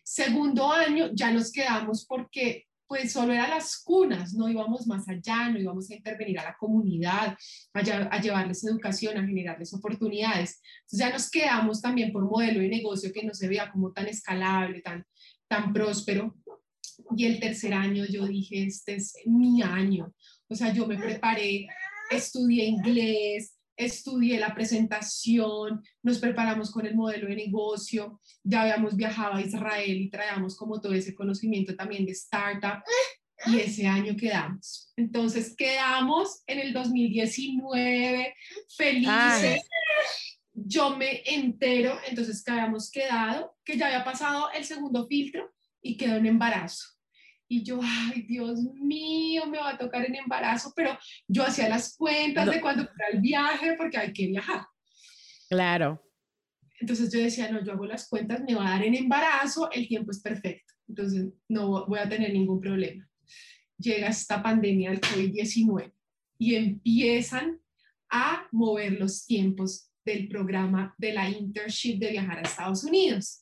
Segundo año ya nos quedamos porque pues solo eran las cunas, no íbamos más allá, no íbamos a intervenir a la comunidad, a, llevarles educación, a generarles oportunidades. Entonces ya nos quedamos también por modelo de negocio que no se veía como tan escalable, tan, tan próspero. Y el tercer año yo dije, este es mi año. O sea, yo me preparé, estudié inglés, estudié la presentación, nos preparamos con el modelo de negocio, ya habíamos viajado a Israel y traíamos como todo ese conocimiento también de startup y ese año quedamos. Entonces quedamos en el 2019 felices. Yo me entero, entonces que habíamos quedado, que ya había pasado el segundo filtro y quedó en embarazo. Y yo, ay, Dios mío, me va a tocar en embarazo, pero yo hacía las cuentas de cuándo era el viaje, porque hay que viajar. Claro. Entonces yo decía, no, yo hago las cuentas, me va a dar en embarazo, el tiempo es perfecto, entonces no voy a tener ningún problema. Llega esta pandemia del COVID-19 y empiezan a mover los tiempos del programa de la internship de viajar a Estados Unidos.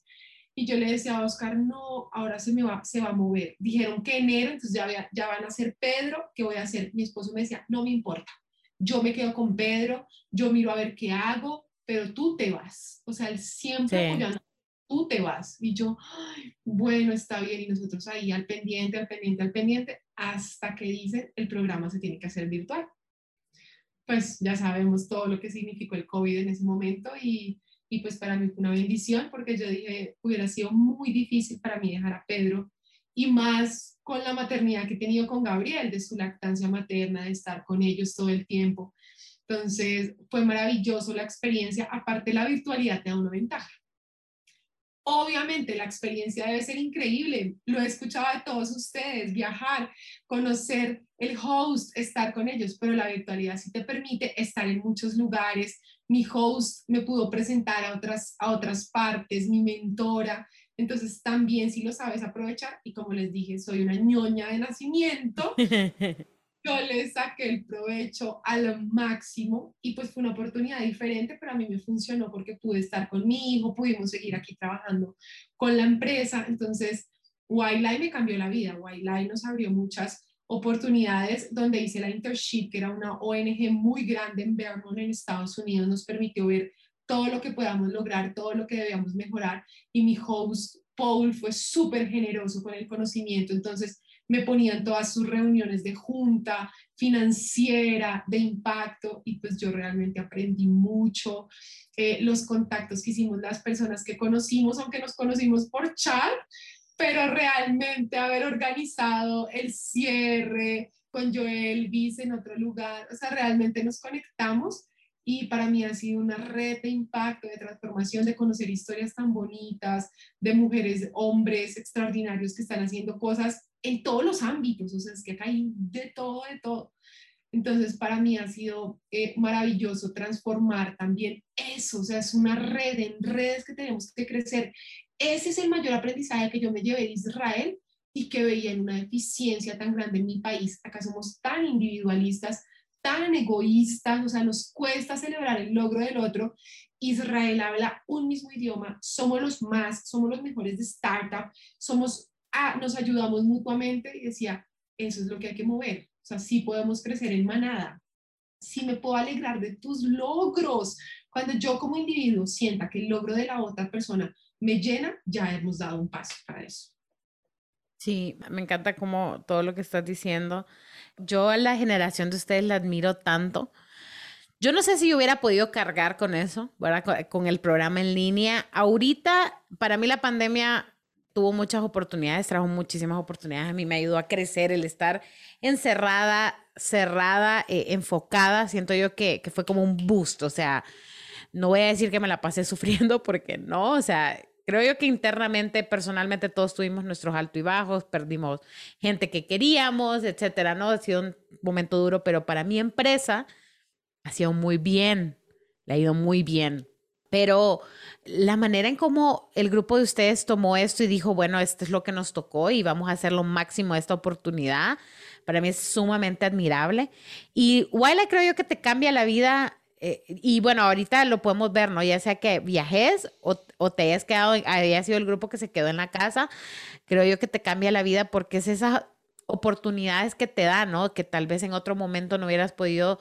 Y yo le decía a Oscar, no, ahora se me va, se va a mover. Dijeron que enero, entonces ya, ya van a ser Pedro, ¿qué voy a hacer? Mi esposo me decía, no me importa, yo me quedo con Pedro, yo miro a ver qué hago, pero tú te vas. O sea, él siempre sí. tú te vas. Y yo, bueno, está bien, y nosotros ahí al pendiente, al pendiente, al pendiente, hasta que dicen, el programa se tiene que hacer virtual. Pues ya sabemos todo lo que significó el COVID en ese momento y y pues para mí fue una bendición porque yo dije, hubiera sido muy difícil para mí dejar a Pedro y más con la maternidad que he tenido con Gabriel, de su lactancia materna, de estar con ellos todo el tiempo. Entonces fue maravilloso la experiencia, aparte la virtualidad te da una ventaja. Obviamente la experiencia debe ser increíble, lo he escuchado de todos ustedes, viajar, conocer el host, estar con ellos, pero la virtualidad sí te permite estar en muchos lugares, mi host me pudo presentar a otras, a otras partes, mi mentora. Entonces también si lo sabes aprovechar y como les dije, soy una ñoña de nacimiento, yo le saqué el provecho al máximo y pues fue una oportunidad diferente, pero a mí me funcionó porque pude estar con mi hijo, pudimos seguir aquí trabajando con la empresa. Entonces, Wildlife me cambió la vida. Wildlife nos abrió muchas oportunidades donde hice la internship, que era una ONG muy grande en Vermont, en Estados Unidos, nos permitió ver todo lo que podamos lograr, todo lo que debíamos mejorar. Y mi host, Paul, fue súper generoso con el conocimiento. Entonces, me ponían todas sus reuniones de junta financiera, de impacto, y pues yo realmente aprendí mucho. Eh, los contactos que hicimos, las personas que conocimos, aunque nos conocimos por chat, pero realmente haber organizado el cierre con Joel Vice en otro lugar, o sea, realmente nos conectamos y para mí ha sido una red de impacto, de transformación, de conocer historias tan bonitas, de mujeres, hombres extraordinarios que están haciendo cosas en todos los ámbitos, o sea, es que hay de todo, de todo. Entonces, para mí ha sido eh, maravilloso transformar también eso, o sea, es una red en redes que tenemos que crecer. Ese es el mayor aprendizaje que yo me llevé de Israel y que veía en una deficiencia tan grande en mi país. Acá somos tan individualistas, tan egoístas, o sea, nos cuesta celebrar el logro del otro. Israel habla un mismo idioma, somos los más, somos los mejores de startup, somos ah, nos ayudamos mutuamente y decía, eso es lo que hay que mover. O sea, sí podemos crecer en manada, sí me puedo alegrar de tus logros. Cuando yo como individuo sienta que el logro de la otra persona me llena, ya hemos dado un paso para eso. Sí, me encanta como todo lo que estás diciendo. Yo a la generación de ustedes la admiro tanto. Yo no sé si hubiera podido cargar con eso, ¿verdad? Con el programa en línea. Ahorita, para mí la pandemia tuvo muchas oportunidades, trajo muchísimas oportunidades. A mí me ayudó a crecer el estar encerrada, cerrada, eh, enfocada. Siento yo que, que fue como un boost. O sea, no voy a decir que me la pasé sufriendo porque no, o sea, creo yo que internamente, personalmente, todos tuvimos nuestros altos y bajos, perdimos gente que queríamos, etcétera, ¿no? Ha sido un momento duro, pero para mi empresa ha sido muy bien, le ha ido muy bien pero la manera en cómo el grupo de ustedes tomó esto y dijo, bueno, esto es lo que nos tocó y vamos a hacer lo máximo de esta oportunidad, para mí es sumamente admirable. Y Waila creo yo que te cambia la vida. Eh, y bueno, ahorita lo podemos ver, ¿no? Ya sea que viajes o, te hayas quedado, haya sido el grupo que se quedó en la casa, creo yo que te cambia la vida porque es esas oportunidades que te da, ¿no? Que tal vez en otro momento no hubieras podido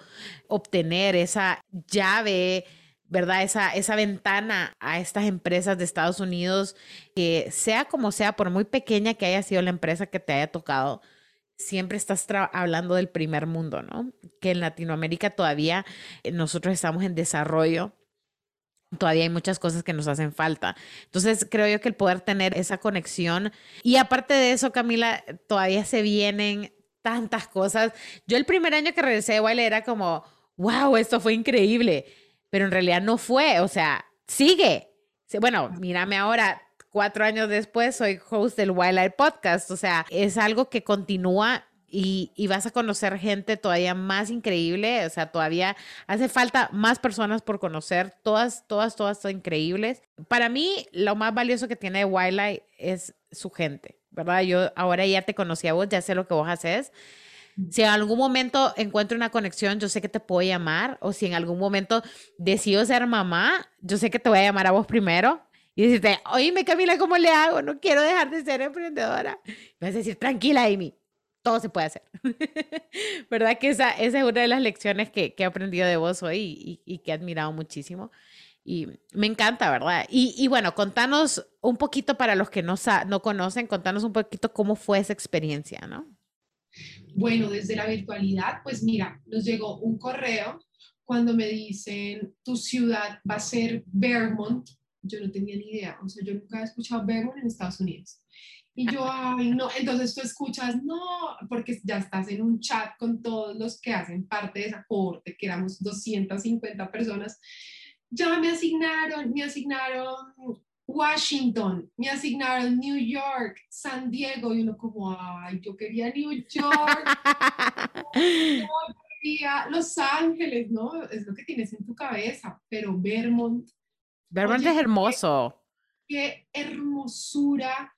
obtener esa llave ¿verdad? Esa, esa ventana a estas empresas de Estados Unidos, que sea como sea, por muy pequeña que haya sido la empresa que te haya tocado, siempre estás hablando del primer mundo, ¿no? Que en Latinoamérica todavía eh, nosotros estamos en desarrollo. Todavía hay muchas cosas que nos hacen falta. Entonces, creo yo que el poder tener esa conexión. Y aparte de eso, Camila, todavía se vienen tantas cosas. Yo el primer año que regresé de Wiley era como, wow, esto fue increíble pero en realidad no fue, o sea, sigue. Bueno, mírame ahora, cuatro años después soy host del Wildlife Podcast, o sea, es algo que continúa y, y, vas a conocer gente todavía más increíble, o sea, todavía hace falta más personas por conocer, todas, todas, todas son increíbles. Para mí, lo más valioso que tiene Wildlife es su gente, ¿verdad? Yo ahora ya te conocí a vos, ya sé lo que vos haces si en algún momento encuentro una conexión, yo sé que te puedo llamar. O si en algún momento decido ser mamá, yo sé que te voy a llamar a vos primero y decirte, oye, Camila, ¿cómo le hago? No quiero dejar de ser emprendedora. Me vas a decir, tranquila, Amy, todo se puede hacer. ¿Verdad? Que esa, es una de las lecciones que, que he aprendido de vos hoy y, y, que he admirado muchísimo. Y me encanta, ¿verdad? Y, y bueno, contanos un poquito para los que no, no conocen, contanos un poquito cómo fue esa experiencia, ¿no? Bueno, desde la virtualidad, pues mira, nos llegó un correo cuando me dicen, tu ciudad va a ser Vermont. Yo no tenía ni idea, o sea, yo nunca he escuchado Vermont en Estados Unidos. Y yo, ay, no, entonces tú escuchas, no, porque ya estás en un chat con todos los que hacen parte de esa corte, que éramos 250 personas. Ya me asignaron, me asignaron Washington, me asignaron New York, San Diego, y uno como, ay, yo quería New York, yo quería Los Ángeles, ¿no? Es lo que tienes en tu cabeza, pero Vermont. Vermont es hermoso. Qué, hermosura,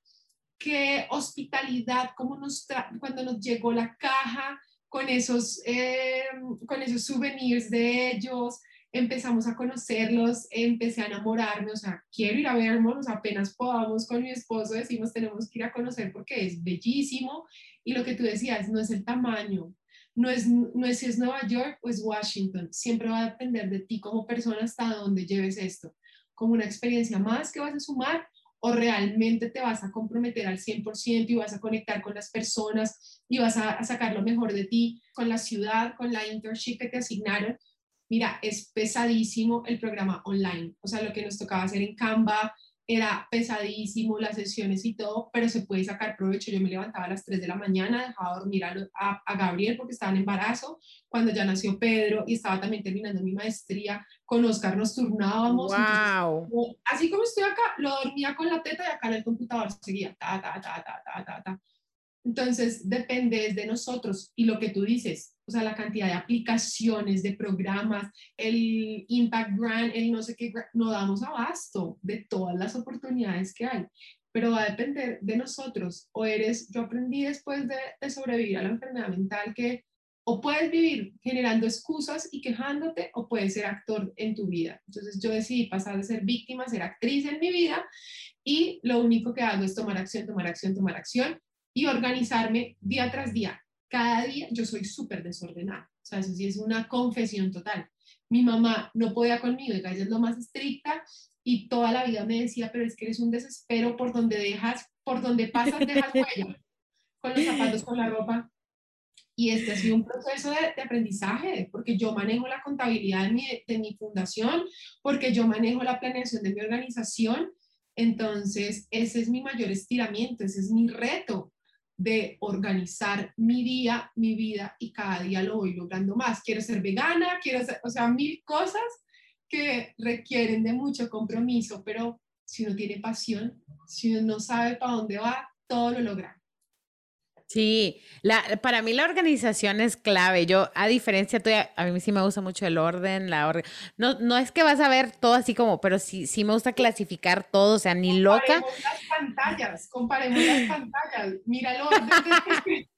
qué hospitalidad, como nos cuando nos llegó la caja con esos, eh, con esos souvenirs de ellos, empezamos a conocerlos, empecé a enamorarme, o sea, quiero ir a verlos, apenas podamos con mi esposo decimos tenemos que ir a conocer porque es bellísimo y lo que tú decías, no es el tamaño, no es, no es si es Nueva York o es Washington, siempre va a depender de ti como persona hasta dónde lleves esto, como una experiencia más que vas a sumar o realmente te vas a comprometer al 100% y vas a conectar con las personas y vas a, sacar lo mejor de ti, con la ciudad, con la internship que te asignaron mira, es pesadísimo el programa online. O sea, lo que nos tocaba hacer en Canva era pesadísimo, las sesiones y todo, pero se puede sacar provecho. Yo me levantaba a las 3 de la mañana, dejaba dormir a, a, Gabriel porque estaba en embarazo, cuando ya nació Pedro y estaba también terminando mi maestría, con Oscar nos turnábamos. Wow. así como estoy acá, lo dormía con la teta y acá en el computador seguía, ta, ta, ta, ta, ta, ta, ta. Entonces, depende de nosotros y lo que tú dices, o sea, la cantidad de aplicaciones, de programas, el Impact Grant, el no sé qué, no damos abasto de todas las oportunidades que hay, pero va a depender de nosotros. O eres, yo aprendí después de, de sobrevivir a la enfermedad mental que o puedes vivir generando excusas y quejándote o puedes ser actor en tu vida. Entonces yo decidí pasar de ser víctima a ser actriz en mi vida y lo único que hago es tomar acción, tomar acción, tomar acción y organizarme día tras día. Cada día yo soy súper desordenada. O sea, eso sí es una confesión total. Mi mamá no podía conmigo, ella es lo más estricta y toda la vida me decía, pero es que eres un desespero por donde dejas, por donde pasas, dejas huella, con los zapatos, con la ropa. Y este ha sido un proceso de, aprendizaje, porque yo manejo la contabilidad de mi, de mi fundación, porque yo manejo la planeación de mi organización. Entonces, ese es mi mayor estiramiento, ese es mi reto de organizar mi día, mi vida y cada día lo voy logrando más. Quiero ser vegana, quiero ser, o sea, mil cosas que requieren de mucho compromiso, pero si uno tiene pasión, si uno no sabe para dónde va, todo lo logra. Sí, la, para mí la organización es clave. Yo, a diferencia tuya, a mí sí me gusta mucho el orden, la orden. No, no es que vas a ver todo así como, pero sí, sí me gusta clasificar todo, o sea, ni loca. Comparemos las pantallas, comparemos las pantallas. Mira el orden.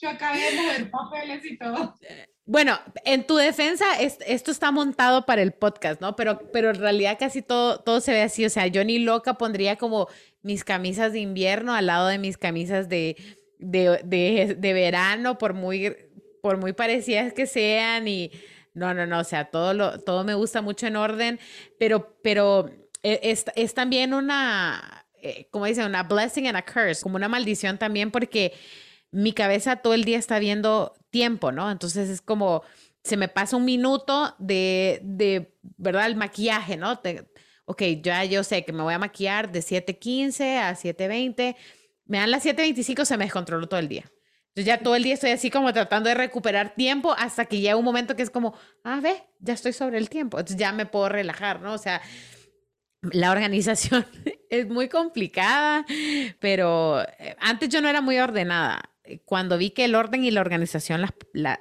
Yo acabé de mover papeles y todo. Bueno, en tu defensa, esto está montado para el podcast, ¿no? Pero, pero en realidad casi todo, todo se ve así. O sea, yo ni loca pondría como mis camisas de invierno al lado de mis camisas de de, de, de, verano, por muy, por muy parecidas que sean y no, no, no, o sea, todo, lo, todo me gusta mucho en orden, pero, pero e, es, es también una, eh, como dicen, una blessing and a curse, como una maldición también porque mi cabeza todo el día está viendo tiempo, ¿no? Entonces es como, se me pasa un minuto de, de ¿verdad? El maquillaje, ¿no? ok, ya yo sé que me voy a maquillar de 7.15 a 7.20 me dan las 7.25, se me descontroló todo el día. Entonces ya todo el día estoy así como tratando de recuperar tiempo hasta que llega un momento que es como, ah, ve, ya estoy sobre el tiempo. Entonces ya me puedo relajar, ¿no? O sea, la organización es muy complicada, pero eh, antes yo no era muy ordenada cuando vi que el orden y la organización las,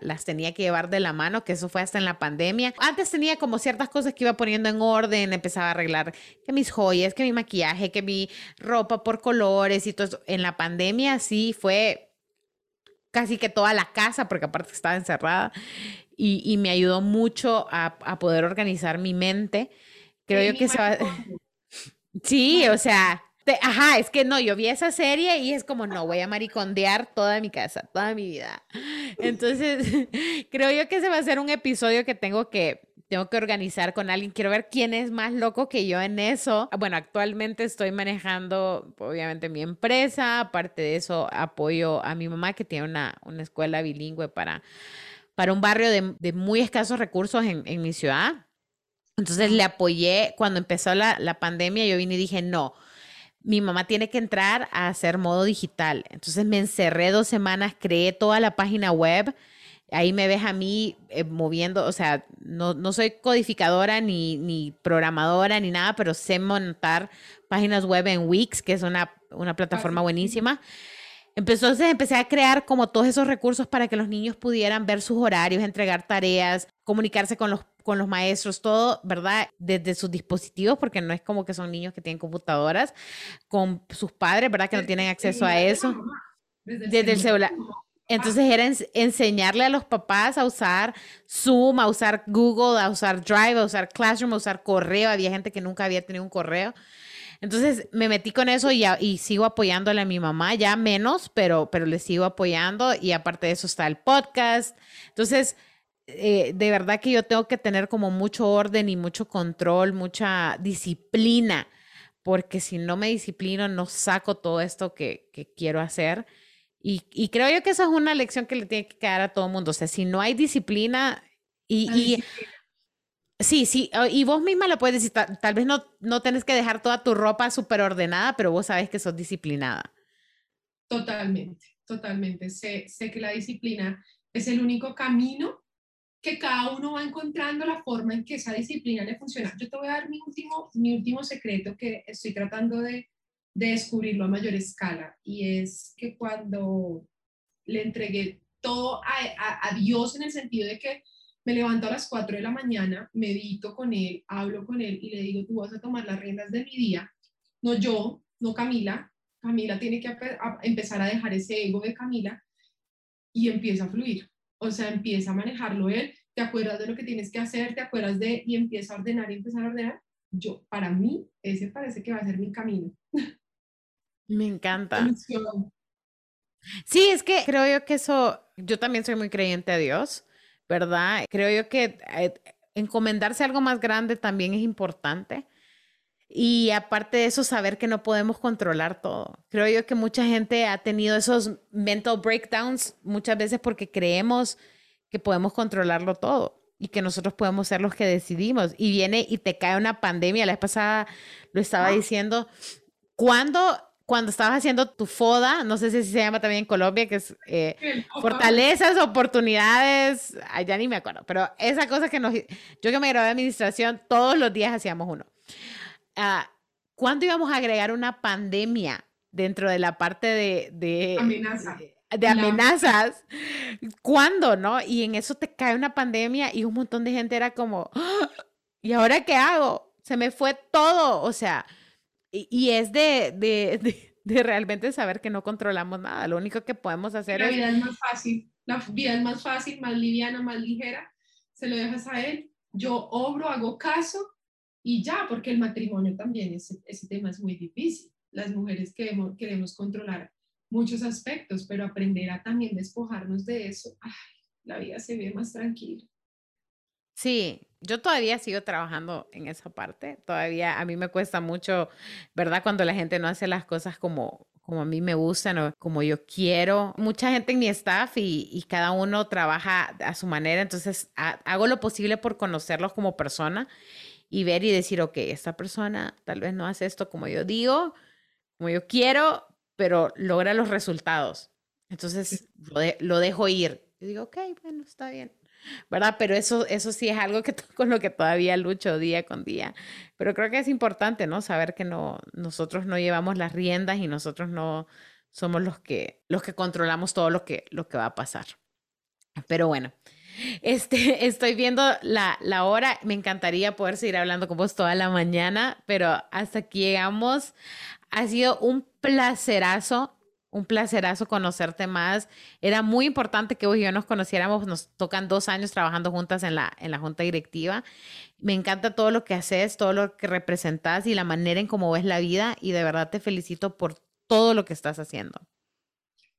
las, tenía que llevar de la mano, que eso fue hasta en la pandemia. Antes tenía como ciertas cosas que iba poniendo en orden, empezaba a arreglar que mis joyas, que mi maquillaje, que mi ropa por colores y todo eso. En la pandemia sí fue casi que toda la casa, porque aparte estaba encerrada, y, y me ayudó mucho a, a, poder organizar mi mente. Creo yo que se va... Sí, o sea, ajá, es que no, yo vi esa serie y es como, no, voy a maricondear toda mi casa, toda mi vida. Entonces, creo yo que ese va a ser un episodio que tengo que, tengo que organizar con alguien. Quiero ver quién es más loco que yo en eso. Bueno, actualmente estoy manejando, obviamente, mi empresa. Aparte de eso, apoyo a mi mamá que tiene una, una escuela bilingüe para, para un barrio de, de muy escasos recursos en, en, mi ciudad. Entonces le apoyé cuando empezó la, la pandemia. Yo vine y dije, no mi mamá tiene que entrar a hacer modo digital. Entonces me encerré dos semanas, creé toda la página web. Ahí me ves a mí eh, moviendo, o sea, no, no soy codificadora ni, ni, programadora ni nada, pero sé montar páginas web en Wix, que es una, una plataforma buenísima. Entonces empecé a crear como todos esos recursos para que los niños pudieran ver sus horarios, entregar tareas, comunicarse con los, con los maestros, todo, ¿verdad? Desde sus dispositivos, porque no es como que son niños que tienen computadoras, con sus padres, ¿verdad? Que no tienen acceso a eso. Desde el, celular. Entonces era enseñarle a los papás a usar Zoom, a usar Google, a usar Drive, a usar Classroom, a usar correo. Había gente que nunca había tenido un correo. Entonces me metí con eso y, y sigo apoyándole a mi mamá, ya menos, pero, pero le sigo apoyando y aparte de eso está el podcast. Entonces, eh, de verdad que yo tengo que tener como mucho orden y mucho control, mucha disciplina, porque si no me disciplino, no saco todo esto que, que quiero hacer. Y, y, creo yo que esa es una lección que le tiene que quedar a todo el mundo. O sea, si no hay disciplina y, y sí, sí, y vos misma lo puedes decir, tal, vez no, no tenés que dejar toda tu ropa súper ordenada, pero vos sabes que sos disciplinada. Totalmente, totalmente. Sé, sé que la disciplina es el único camino que cada uno va encontrando la forma en que esa disciplina le funciona. Yo te voy a dar mi último, mi último secreto que estoy tratando de, de descubrirlo a mayor escala y es que cuando le entregué todo a, a, Dios en el sentido de que me levanto a las 4 de la mañana, medito con Él, hablo con Él y le digo, tú vas a tomar las riendas de mi día, no yo, no Camila, Camila tiene que empezar a dejar ese ego de Camila y empieza a fluir. O sea, empieza a manejarlo él, te acuerdas de lo que tienes que hacer, te acuerdas de, y empieza a ordenar y empezar a ordenar. Yo, para mí, ese parece que va a ser mi camino. Me encanta. Sí, es que creo yo que eso, yo también soy muy creyente a Dios, ¿verdad? Creo yo que eh, encomendarse algo más grande también es importante. Y aparte de eso, saber que no podemos controlar todo. Creo yo que mucha gente ha tenido esos mental breakdowns muchas veces porque creemos que podemos controlarlo todo y que nosotros podemos ser los que decidimos. Y viene y te cae una pandemia. La vez pasada lo estaba diciendo. Cuando, cuando estabas haciendo tu FODA, no sé si se llama también en Colombia, que es eh, fortalezas, oportunidades, ya ni me acuerdo, pero esa cosa que nos... Yo que me gradué de administración, todos los días hacíamos uno. Ah, ¿cuándo íbamos a agregar una pandemia dentro de la parte de, de, de, amenazas? ¿Cuándo, no? Y en eso te cae una pandemia y un montón de gente era como. ¿y ahora qué hago? Se me fue todo, o sea, y, es de, de, de, realmente saber que no controlamos nada, lo único que podemos hacer es... La vida es más fácil, la vida es más fácil, más liviana, más ligera, se lo dejas a él, yo obro, hago caso y ya, porque el matrimonio también, ese, ese tema es muy difícil. Las mujeres queremos, queremos controlar muchos aspectos, pero aprender a también despojarnos de eso, ay, la vida se ve más tranquila. Sí, yo todavía sigo trabajando en esa parte. Todavía a mí me cuesta mucho, ¿verdad? Cuando la gente no hace las cosas como, como a mí me gustan o como yo quiero. Mucha gente en mi staff y, cada uno trabaja a su manera, entonces hago lo posible por conocerlos como persona y ver y decir, ok, esta persona tal vez no hace esto como yo digo, como yo quiero, pero logra los resultados. Entonces lo, dejo ir. Y digo, ok, bueno, está bien. ¿Verdad? Pero eso, eso sí es algo que, con lo que todavía lucho día con día. Pero creo que es importante, ¿no? Saber que no, nosotros no llevamos las riendas y nosotros no somos los que, los que controlamos todo lo que, lo que va a pasar. Pero bueno, este, estoy viendo la, la, hora. Me encantaría poder seguir hablando con vos toda la mañana, pero hasta aquí llegamos. Ha sido un placerazo, un placerazo conocerte más. Era muy importante que vos y yo nos conociéramos. Nos tocan dos años trabajando juntas en la, en la junta directiva. Me encanta todo lo que haces, todo lo que representas y la manera en cómo ves la vida. Y de verdad te felicito por todo lo que estás haciendo.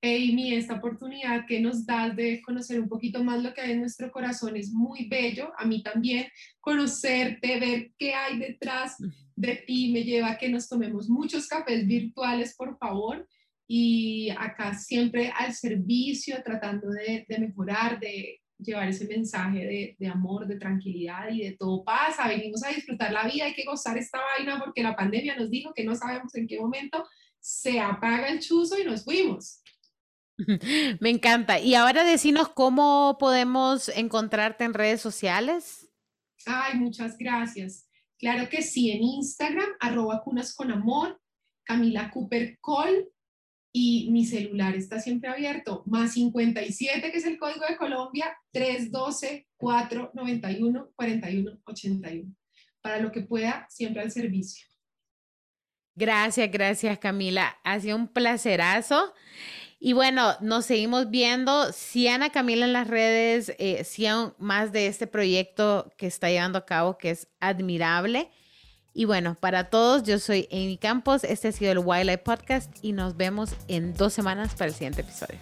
Amy, esta oportunidad que nos das de conocer un poquito más lo que hay en nuestro corazón es muy bello. A mí también conocerte, ver qué hay detrás de ti me lleva a que nos tomemos muchos cafés virtuales, por favor. Y acá siempre al servicio, tratando de, mejorar, de llevar ese mensaje de, de, amor, de tranquilidad y de todo pasa. Venimos a disfrutar la vida, hay que gozar esta vaina porque la pandemia nos dijo que no sabemos en qué momento se apaga el chuzo y nos fuimos. Me encanta. Y ahora decinos cómo podemos encontrarte en redes sociales. Ay, muchas gracias. Claro que sí, en Instagram, arroba cunas con amor, Camila Cooper Call, y mi celular está siempre abierto, más 57, que es el código de Colombia, 312-491-4181. Para lo que pueda, siempre al servicio. Gracias, gracias Camila. Ha sido un placerazo. Y bueno, nos seguimos viendo. Sigan a Camila en las redes, eh, sigan más de este proyecto que está llevando a cabo, que es admirable. Y bueno, para todos, yo soy Amy Campos. Este ha sido el Wildlife Podcast y nos vemos en dos semanas para el siguiente episodio.